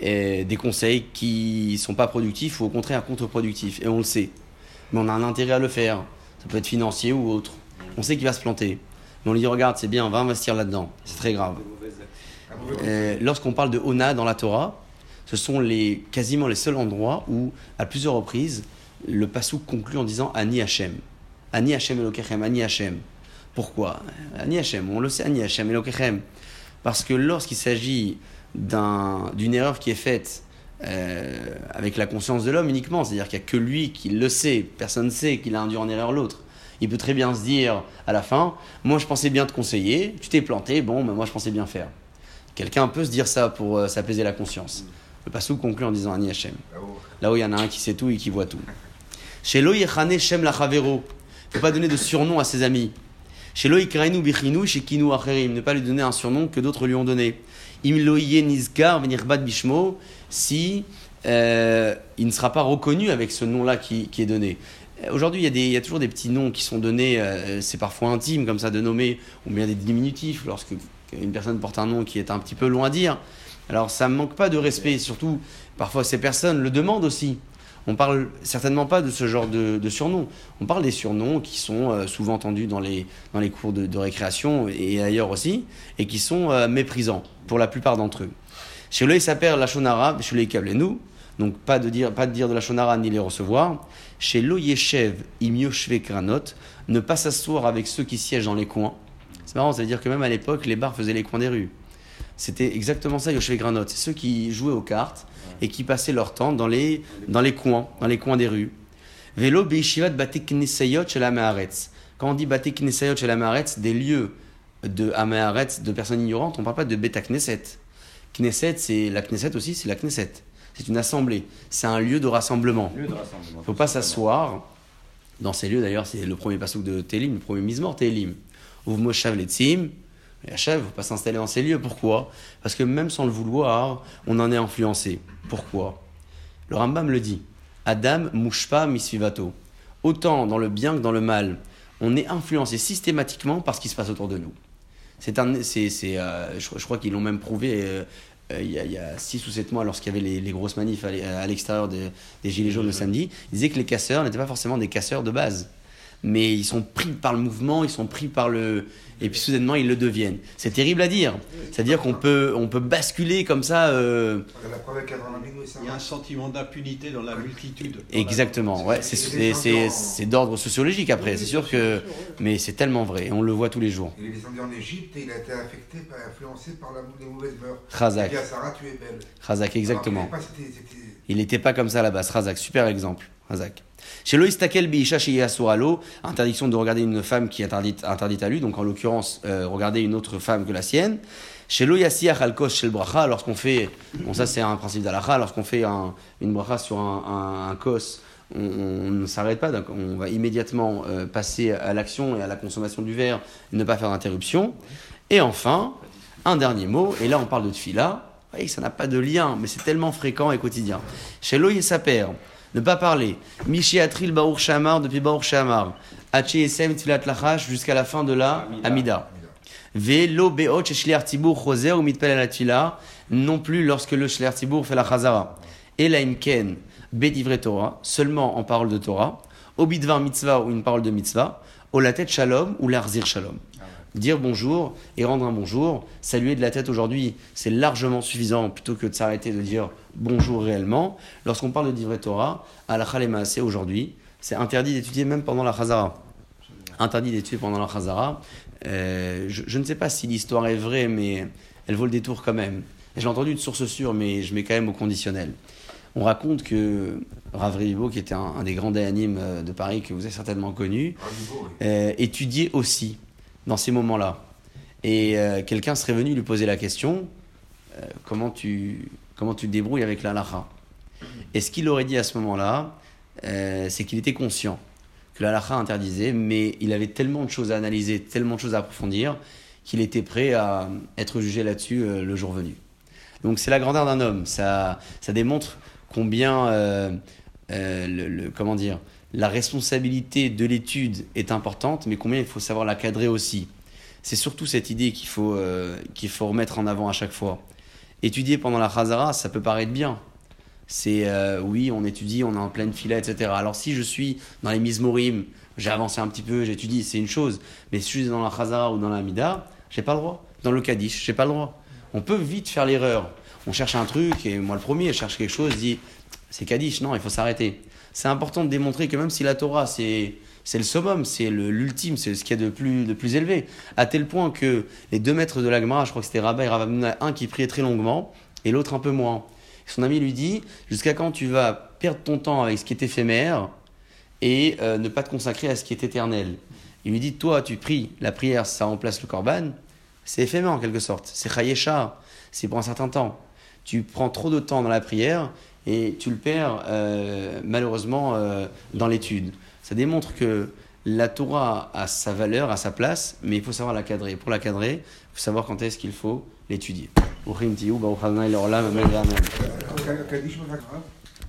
des conseils qui sont pas productifs ou au contraire contre-productifs. Et on le sait. Mais on a un intérêt à le faire. Ça peut être financier ou autre. On sait qu'il va se planter. Mais on lui dit regarde, c'est bien, va investir là-dedans. C'est très grave. Lorsqu'on parle de Ona dans la Torah, ce sont les, quasiment les seuls endroits où, à plusieurs reprises, le pasouk conclut en disant Ani Hashem. Ani Hashem Elokechem, Ani Hashem. Pourquoi? Ani Hashem, on le sait, Ani Hashem Elokechem. Parce que lorsqu'il s'agit d'un- d'une erreur qui est faite euh, avec la conscience de l'homme uniquement, c'est-à-dire qu'il n'y a que lui qui le sait, personne ne sait qu'il a induit en erreur l'autre. Il peut très bien se dire à la fin, moi je pensais bien te conseiller, tu t'es planté, bon, mais moi je pensais bien faire. Quelqu'un peut se dire ça pour euh, s'apaiser la conscience. Le passou conclut en disant Ani. Là où il y en a un qui sait tout et qui voit tout. Chez Lo Shem ne faut pas donner de surnom à ses amis. Chez Lo Yikrainu Bichinu Shekinu Acherim. Ne pas lui donner un surnom que d'autres lui ont donné. Im Lo Yeh Nizkar Venirbad Bishmo. Si euh, il ne sera pas reconnu avec ce nom-là qui, est donné. Euh, Aujourd'hui, il y, a des- il y a toujours des petits noms qui sont donnés, euh, c'est parfois intime comme ça de nommer, ou bien des diminutifs lorsque une personne porte un nom qui est un petit peu loin à dire. Alors ça ne manque pas de respect, surtout parfois ces personnes le demandent aussi. On parle certainement pas de ce genre de, surnoms. On parle des surnoms qui sont euh, souvent entendus dans les, cours de, récréation et ailleurs aussi, et qui sont euh, méprisants pour la plupart d'entre eux. Chez eux, il s'appelle la shonara, chez les nous, donc pas de dire, pas de dire de la shonara ni les recevoir. Chez lo yeshev im yoshve kranot, ne pas s'asseoir avec ceux qui siègent dans les coins. C'est marrant, ça veut dire que même à l'époque, les bars faisaient les coins des rues. C'était exactement ça, Yoshve Granot. C'est ceux qui jouaient aux cartes et qui passaient leur temps dans les, dans les coins, dans les coins des rues. Vélo Beishivat Bate Knesayot chez la. Quand on dit Bate Knesayot chez la des lieux de Ameharetz, de personnes ignorantes, on ne parle pas de Beta Knesset. Knesset, c'est la Knesset aussi, c'est la Knesset. C'est une assemblée. C'est un lieu de rassemblement. Il ne faut pas s'asseoir. Dans ces lieux, d'ailleurs, c'est le premier passouk de Télim, le premier mismor Télim. Ouvre Moshav Letzim. Et Hachem, il ne faut pas s'installer dans ces lieux. Pourquoi? Parce que même sans le vouloir, on en est influencé. Pourquoi? Le Rambam le dit. Adam mouchpa misvivato. Autant dans le bien que dans le mal, on est influencé systématiquement par ce qui se passe autour de nous. C'est un, c'est, c'est, euh, je, je crois qu'ils l'ont même prouvé euh, euh, il, y a, il y a 6 ou 7 mois lorsqu'il y avait les, les grosses manifs à l'e- à l'extérieur des, des Gilets jaunes le samedi. Ils disaient que les casseurs n'étaient pas forcément des casseurs de base. Mais ils sont pris par le mouvement, ils sont pris par le... Et puis soudainement, ils le deviennent. C'est terrible à dire. C'est-à-dire qu'on peut, on peut basculer comme ça... euh, Il y a un sentiment d'impunité dans la multitude. Exactement, ouais, c'est- c'est c'est- c'est d'ordre sociologique après, c'est sûr que. Mais c'est tellement vrai, on le voit tous les jours. Il est descendu en Égypte et il a été affecté, par- influencé par la, les mauvaises mœurs. Razak. Il dit à Sarah, tu es belle. Razak, exactement. Alors Il n'était pas comme ça là-bas, Razak, super exemple. Hazak. Chez chez Yasualo, interdiction de regarder une femme qui est interdite, à lui, donc en l'occurrence, euh, regarder une autre femme que la sienne. Chez Loyasiach Alkos chez le Bracha, lorsqu'on fait, bon ça c'est un principe d'Alacha, lorsqu'on fait un- une Bracha sur un, un, kos, on, ne s'arrête pas, on va immédiatement euh, passer à l'action et à la consommation du verre, ne pas faire d'interruption. Et enfin, un dernier mot, et là on parle de tfila, vous voyez, ça n'a pas de lien, mais c'est tellement fréquent et quotidien. Chez Loïe Saper, ne pas parler. Michi Atril Baruch Shamar depuis Baruch Shamar. Hachi Esem Tfilat Lachash jusqu'à la fin de la Amida. Velo Beot Shliar Tibour Choser ou Mitpel. Non plus lorsque le Shliar Tibour fait la Chazara. Et la Imken Bedivre Torah, seulement en parole de Torah. Obidvar Mitzvah ou une parole de Mitzvah. Au la tête Shalom ou l'Arzir Shalom. Dire bonjour et rendre un bonjour, saluer de la tête aujourd'hui, c'est largement suffisant plutôt que de s'arrêter de dire bonjour réellement. Lorsqu'on parle de Divrei Torah, à la Khalemaasé aujourd'hui, c'est interdit d'étudier même pendant la Chazara. Interdit d'étudier pendant la Chazara. Euh, je, je ne sais pas si l'histoire est vraie, mais elle vaut le détour quand même. J'ai entendu de source sûre, mais je mets quand même au conditionnel. On raconte que Rav Ribo, qui était un, un des grands déanimes euh, de Paris, que vous avez certainement connu, euh, étudiait aussi dans ces moments-là. Et euh, quelqu'un serait venu lui poser la question euh, comment, tu, comment tu te débrouilles avec la halakha? Et ce qu'il aurait dit à ce moment-là, euh, c'est qu'il était conscient que la halakha interdisait, mais il avait tellement de choses à analyser, tellement de choses à approfondir, qu'il était prêt à être jugé là-dessus le jour venu? Donc c'est la grandeur d'un homme. Ça, ça démontre combien, le- comment dire, la responsabilité de l'étude est importante, mais combien il faut savoir la cadrer aussi. C'est surtout cette idée qu'il faut, euh, faut remettre en avant à chaque fois. Étudier pendant la Khazara, ça peut paraître bien. C'est euh, oui, on étudie, on est en pleine fila, etc. Alors si je suis dans les Mizmorim, j'ai avancé un petit peu, j'étudie, c'est une chose. Mais si je suis dans la Khazara ou dans la Mida, j'ai pas le droit. Dans le Kaddish, j'ai pas le droit. On peut vite faire l'erreur. On cherche un truc, et moi le premier, je cherche quelque chose, je dis c'est Kaddish, non, il faut s'arrêter. C'est important de démontrer que même si la Torah, c'est c'est le summum, c'est l'ultime, c'est ce qu'il y a de plus, de plus élevé. À tel point que les deux maîtres de la Gemara, je crois que c'était Rabbi et un qui priait très longuement et l'autre un peu moins. Son ami lui dit Jusqu'à quand tu vas perdre ton temps avec ce qui est éphémère et euh, ne pas te consacrer à ce qui est éternel? Il lui dit Toi, tu pries, la prière, ça remplace le korban, c'est éphémère en quelque sorte. C'est chayesha, c'est pour un certain temps. Tu prends trop de temps dans la prière et tu le perds euh, malheureusement euh, dans l'étude. Ça démontre que la Torah a sa valeur, a sa place, mais il faut savoir la cadrer. Pour la cadrer, il faut savoir quand est-ce qu'il faut l'étudier.